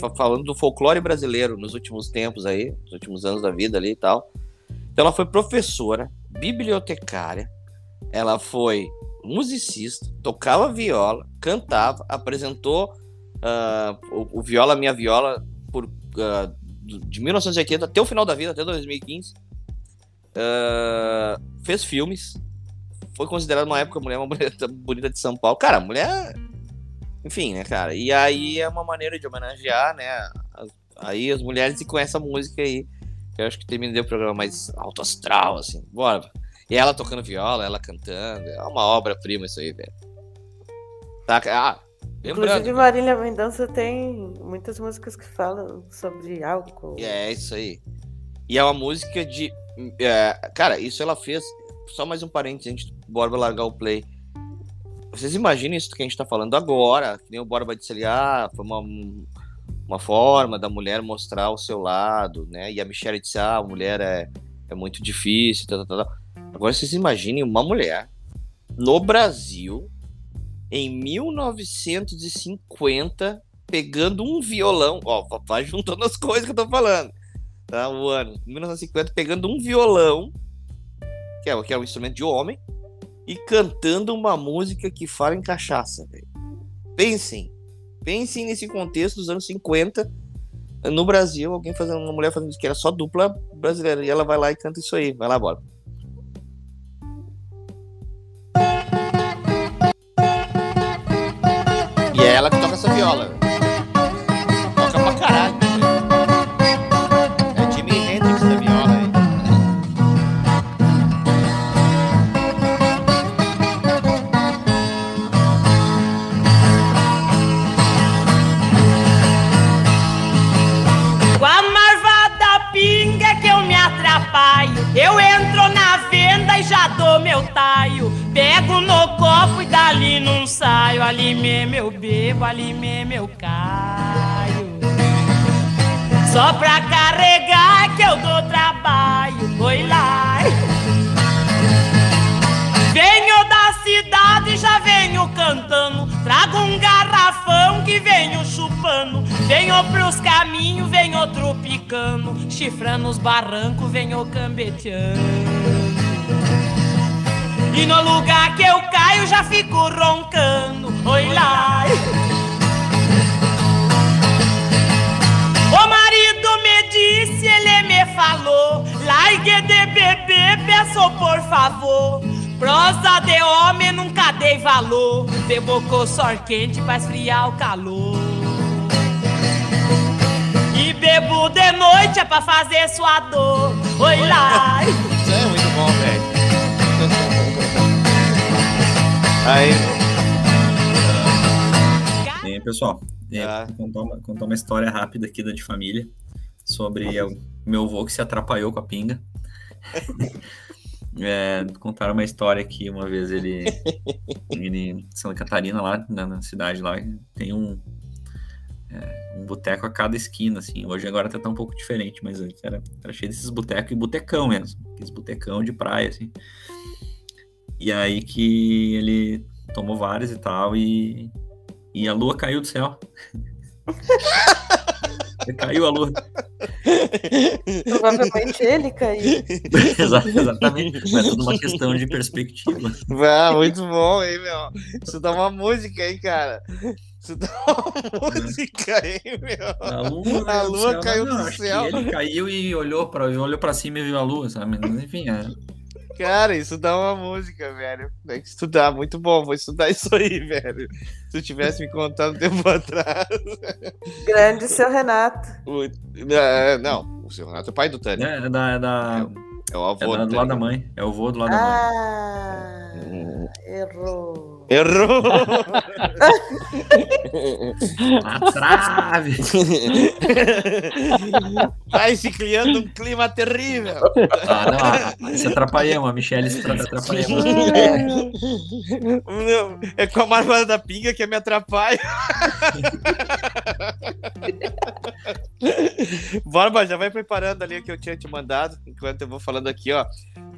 [SPEAKER 1] fa- falando do folclore brasileiro nos últimos tempos aí, nos últimos anos da vida ali e tal. Então ela foi professora, bibliotecária, ela foi musicista, tocava viola, cantava, apresentou ah, o, o Viola Minha Viola por, do- de 1980 até o final da vida, até 2015. Ah, fez filmes. Foi considerada uma época a mulher mais bonita, bonita de São Paulo. Cara, mulher. Enfim, né, cara? E aí é uma maneira de homenagear, né? as- aí as mulheres e com essa música aí. que Eu acho que terminei o programa mais alto astral, assim. Bora. E ela tocando viola, ela cantando. É uma obra-prima isso aí, velho. Tá, ah,
[SPEAKER 2] Inclusive,
[SPEAKER 1] lembrando.
[SPEAKER 2] Marília Mendonça tem muitas músicas que falam sobre álcool.
[SPEAKER 1] É isso aí. E é uma música de. é, cara, isso ela fez. Só mais um parênteses antes Borba largar o play. Vocês imaginam isso que a gente tá falando agora? Que nem o Borba disse ali, ah, foi uma, uma forma da mulher mostrar o seu lado, né? E a Michelle disse, ah, a mulher é, é muito difícil, tal, tal, tal. Agora vocês imaginem uma mulher no Brasil, em 1950, pegando um violão, ó, vai juntando as coisas que eu tô falando, tá? O ano, 1950, pegando um violão, que é, que é um instrumento de homem, e cantando uma música que fala em cachaça. Pensem, pensem nesse contexto dos anos 50, no Brasil, alguém fazendo, uma mulher fazendo isso, que era só dupla brasileira, e ela vai lá e canta isso aí, vai lá, bora. E é ela que toca essa viola.
[SPEAKER 10] Saio. Ali mesmo eu bebo, ali mesmo eu caio. Só pra carregar que eu dou trabalho. Oi lá. Venho da cidade, já venho cantando. Trago um garrafão que venho chupando. Venho pros caminhos, venho tropicando. Chifrando os barrancos, venho cambeteando. E no lugar que eu caio, já fico roncando. Oi lá. O marido me disse, ele me falou Largue de beber, peço por favor Prosa de homem nunca dei valor Bebo com sor quente pra esfriar o calor E bebo de noite é pra fazer sua dor Oi lá
[SPEAKER 1] Isso é muito bom, velho. Aí,
[SPEAKER 4] E aí, pessoal, é,
[SPEAKER 1] Ah.
[SPEAKER 4] contar, uma, contar uma história rápida aqui da de família sobre o meu avô que se atrapalhou com a pinga. É, contaram uma história que uma vez ele, ele em Santa Catarina, lá na, na cidade lá, tem um, é, um boteco a cada esquina, assim. Hoje agora tá, tá um pouco diferente, mas antes era, era cheio desses botecos e botecão mesmo. Aqueles botecão de praia, assim. E aí que ele tomou vários e tal, e, e a lua caiu do céu. caiu a lua.
[SPEAKER 2] Provavelmente ele caiu.
[SPEAKER 4] Exa- Exatamente. Mas é tudo uma questão de perspectiva.
[SPEAKER 1] Ah, muito bom, hein, meu? Isso dá uma música, hein, cara? Isso dá uma música, hein, meu?
[SPEAKER 4] A lua,
[SPEAKER 1] A
[SPEAKER 4] do
[SPEAKER 1] lua
[SPEAKER 4] céu,
[SPEAKER 1] caiu
[SPEAKER 4] não,
[SPEAKER 1] do céu.
[SPEAKER 4] Ele caiu e olhou pra, olhou pra cima e viu a lua, sabe? Mas, Enfim, é.
[SPEAKER 1] Cara, isso dá uma música, velho. Tem que estudar, muito bom. Vou estudar isso aí, velho. Se eu tivesse me contado um tempo atrás.
[SPEAKER 2] Grande seu Renato.
[SPEAKER 1] Muito- É, Não, o seu Renato é pai do Tânia.
[SPEAKER 4] É, é da, é da,
[SPEAKER 1] É o
[SPEAKER 4] é
[SPEAKER 1] avô
[SPEAKER 4] da-
[SPEAKER 1] do
[SPEAKER 4] do lado da mãe. É o vô do lado da mãe.
[SPEAKER 2] Ah, errou.
[SPEAKER 1] Errou!
[SPEAKER 4] Na trave!
[SPEAKER 1] Vai se criando um clima terrível.
[SPEAKER 4] Ah, não, ah, se atrapalhamos, a Michelle se tra- atrapalhamos.
[SPEAKER 1] É com a marmada da pinga que me atrapalha. Borba, já vai preparando ali o que eu tinha te mandado, enquanto eu vou falando aqui, ó.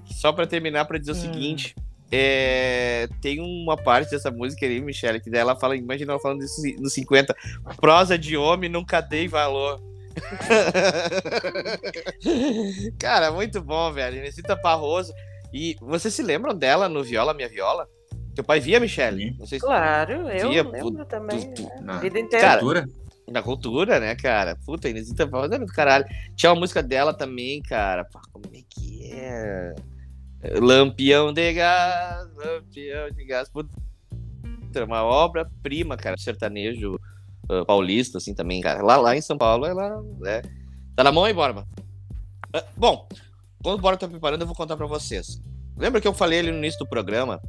[SPEAKER 1] Só pra terminar, pra dizer o seguinte. É, tem uma parte dessa música ali, Michelle, que daí ela fala, imagina ela falando isso nos 50, prosa de homem nunca dei valor. Cara, muito bom, velho. Inesita Parroso. E vocês se lembram dela no Viola Minha Viola? Teu pai via, Michele? Não sei se
[SPEAKER 2] Claro, eu
[SPEAKER 1] via.
[SPEAKER 2] lembro
[SPEAKER 1] tu-
[SPEAKER 2] também.
[SPEAKER 1] tu-
[SPEAKER 2] né?
[SPEAKER 4] Na
[SPEAKER 2] vida inteira.
[SPEAKER 1] Cara,
[SPEAKER 4] cultura?
[SPEAKER 1] Na cultura, né, cara? Puta, Inesita Barbosa era do caralho. Tinha uma música dela também, cara. Pá, como é que é? Lampião de gás, lampião de gás. Puta, é uma obra-prima, cara. Sertanejo ah, paulista, assim, também, cara. Lá, lá em São Paulo, ela é... Tá na mão aí, Borba? Ah, bom, quando o Borba tá preparando, eu vou contar pra vocês. Lembra que eu falei ali no início do programa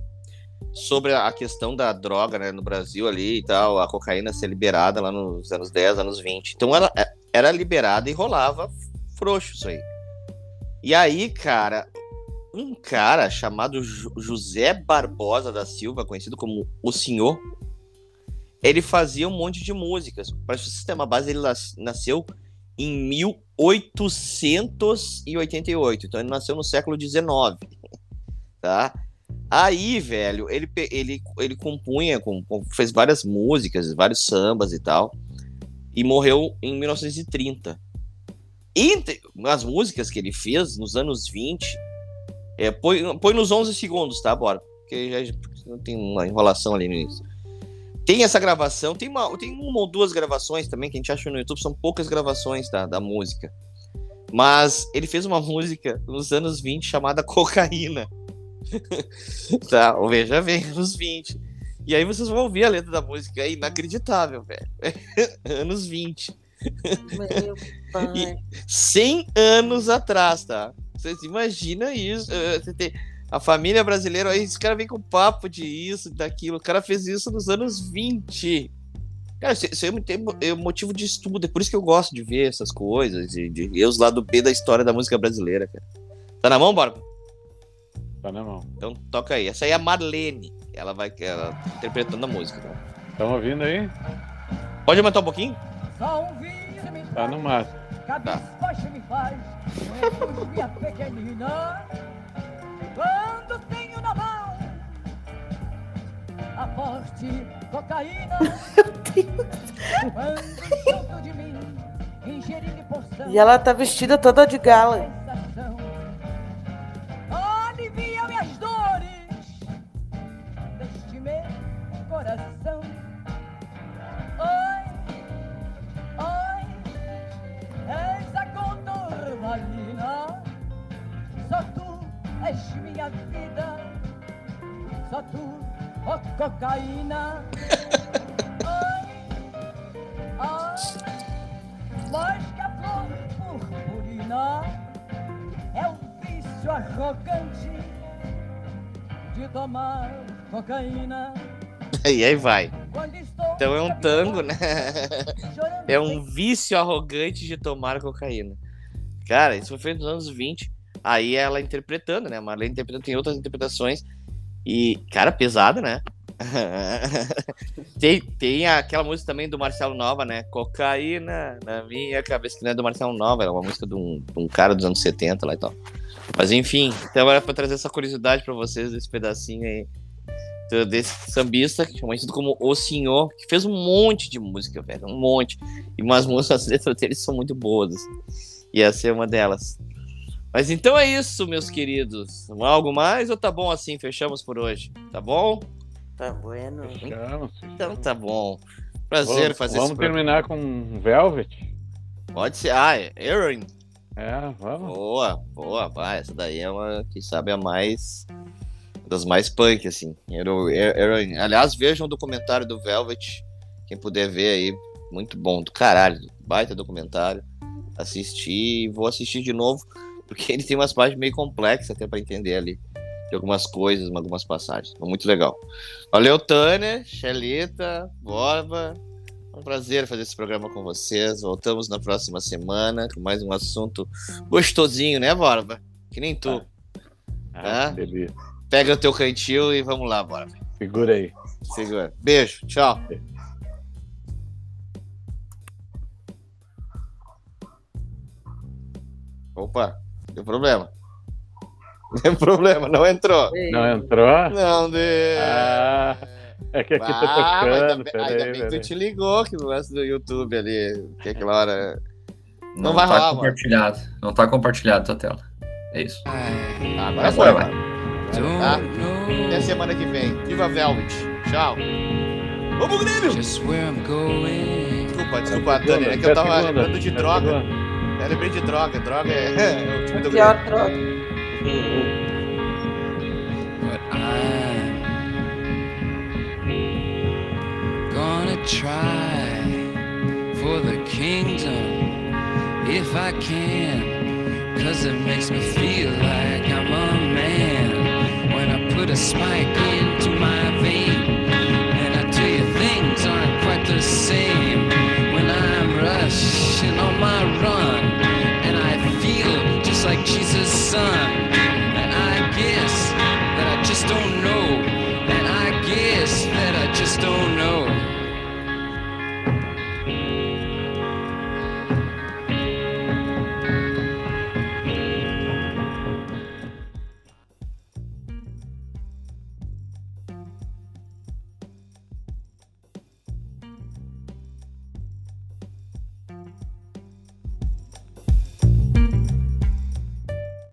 [SPEAKER 1] sobre a questão da droga, né, no Brasil ali e tal, a cocaína ser liberada lá nos anos 10, anos 20. Então ela é- era liberada e rolava frouxo isso aí. E aí, cara, um cara chamado José Barbosa da Silva, conhecido como o Senhor, ele fazia um monte de músicas. Para o sistema base, ele nas- nasceu em 1888. Então ele nasceu no século XIX, tá? Aí, velho, ele, ele, ele compunha, com- com- fez várias músicas, vários sambas e tal, e morreu em 1930. Entre as músicas que ele fez nos anos 20, é, põe, põe nos 11 segundos, tá? Bora. Porque já já tem uma enrolação ali no início. Tem essa gravação, tem uma, tem uma ou duas gravações também que a gente acha no YouTube, são poucas gravações da, da música. Mas ele fez uma música nos anos 20 chamada Cocaína. tá, ou veja bem, anos 20. E aí vocês vão ouvir a letra da música, é inacreditável, velho. anos 20.
[SPEAKER 2] Meu pai.
[SPEAKER 1] 100 anos atrás, tá? Vocês imaginam isso? eh, Você tem a família brasileira, aí esse cara vem com papo de isso, daquilo. O cara fez isso nos anos 20. Cara, isso, é, é motivo de estudo, é por isso que eu gosto de ver essas coisas, de, de ver os lados B da história da música brasileira, cara. Tá na mão, Borba?
[SPEAKER 3] Tá na mão.
[SPEAKER 1] Então toca aí. Essa aí é a Marlene. Ela vai ela tá interpretando a música. Tá?
[SPEAKER 3] Estão ouvindo aí?
[SPEAKER 1] Pode aumentar um pouquinho?
[SPEAKER 11] Só um vinho me
[SPEAKER 3] Tá no máximo.
[SPEAKER 11] cabisbaixo minha pequenina Quando tenho na mão A forte cocaína Quando junto de mim Ingerindo porção
[SPEAKER 2] E ela tá vestida toda de gala.
[SPEAKER 11] Tu és minha vida Só tu, ó cocaína Oi, oi Mais que a flor purpurina É o vício arrogante De tomar cocaína
[SPEAKER 1] E aí vai. Então é um tango, né? É um vício arrogante de tomar cocaína. Cara, isso foi feito nos anos 20. Aí ela interpretando, né? A Marlene interpretando, tem outras interpretações. E, cara, pesado, né? tem, tem aquela música também do Marcelo Nova, né? Cocaína na minha cabeça, que não é do Marcelo Nova, é uma música de um, de um cara dos anos 70 lá e tal. Mas enfim, então era pra trazer essa curiosidade pra vocês desse pedacinho aí desse sambista, que é conhecido como O Senhor, que fez um monte de música, velho, um monte. E umas músicas, as letras dele são muito boas. E essa é uma delas. Mas então é isso, meus queridos. Algo mais ou tá bom assim? Fechamos por hoje. Tá bom?
[SPEAKER 2] Tá bueno.
[SPEAKER 3] Fechamos.
[SPEAKER 1] Então tá bom. Prazer
[SPEAKER 3] Vamos,
[SPEAKER 1] fazer
[SPEAKER 3] vamos
[SPEAKER 1] esse programa.
[SPEAKER 3] terminar com Velvet?
[SPEAKER 1] Pode ser. Ah, é Erin.
[SPEAKER 3] É, vamos.
[SPEAKER 1] Boa, boa. Vai, essa daí é uma, quem sabe, a mais. Das mais punk, assim. Erin. Aliás, vejam o documentário do Velvet. Quem puder ver aí. Muito bom, do caralho. Baita documentário. Assisti e vou assistir de novo. Porque ele tem umas páginas meio complexas até pra entender ali. De algumas coisas, algumas passagens. Muito legal. Valeu, Tânia, Xelita, Borba. É um prazer fazer esse programa com vocês. Voltamos na próxima semana com mais um assunto gostosinho, né, Borba? Que nem tu.
[SPEAKER 3] Ah,
[SPEAKER 1] Ah.
[SPEAKER 3] que delícia.
[SPEAKER 1] Pega o teu cantil e vamos lá, Borba.
[SPEAKER 3] Segura aí.
[SPEAKER 1] Segura. Beijo, tchau. Opa, deu problema. Deu problema, não entrou.
[SPEAKER 3] Não entrou?
[SPEAKER 1] Não deu.
[SPEAKER 3] Ah, é que aqui tá
[SPEAKER 1] Ah, mas
[SPEAKER 3] tocando.
[SPEAKER 1] ainda, ainda
[SPEAKER 3] Peraí,
[SPEAKER 1] bem que tu te ligou que no lance do YouTube ali, que aquela hora. Não,
[SPEAKER 4] Não,
[SPEAKER 1] vai
[SPEAKER 4] tá
[SPEAKER 1] rolar, mano.
[SPEAKER 4] compartilhado. Não tá compartilhado tua tela. É isso.
[SPEAKER 1] Agora
[SPEAKER 4] Agora
[SPEAKER 1] foi,
[SPEAKER 4] vai.
[SPEAKER 1] mano. Tá? Até semana que vem. Viva Velvet. Tchau. Vamos, Grêmio! Desculpa, desculpa, Dani. É que eu tava lembrando de droga. Eu lembrei de droga. Droga é, é o time
[SPEAKER 2] Pior
[SPEAKER 1] Grêmio.
[SPEAKER 2] droga.
[SPEAKER 7] But I'm gonna try for the kingdom if I can. Cause it makes me feel like I'm a man when I put a spike into my vein. And I tell you, things aren't quite the same when I'm rushing on my run.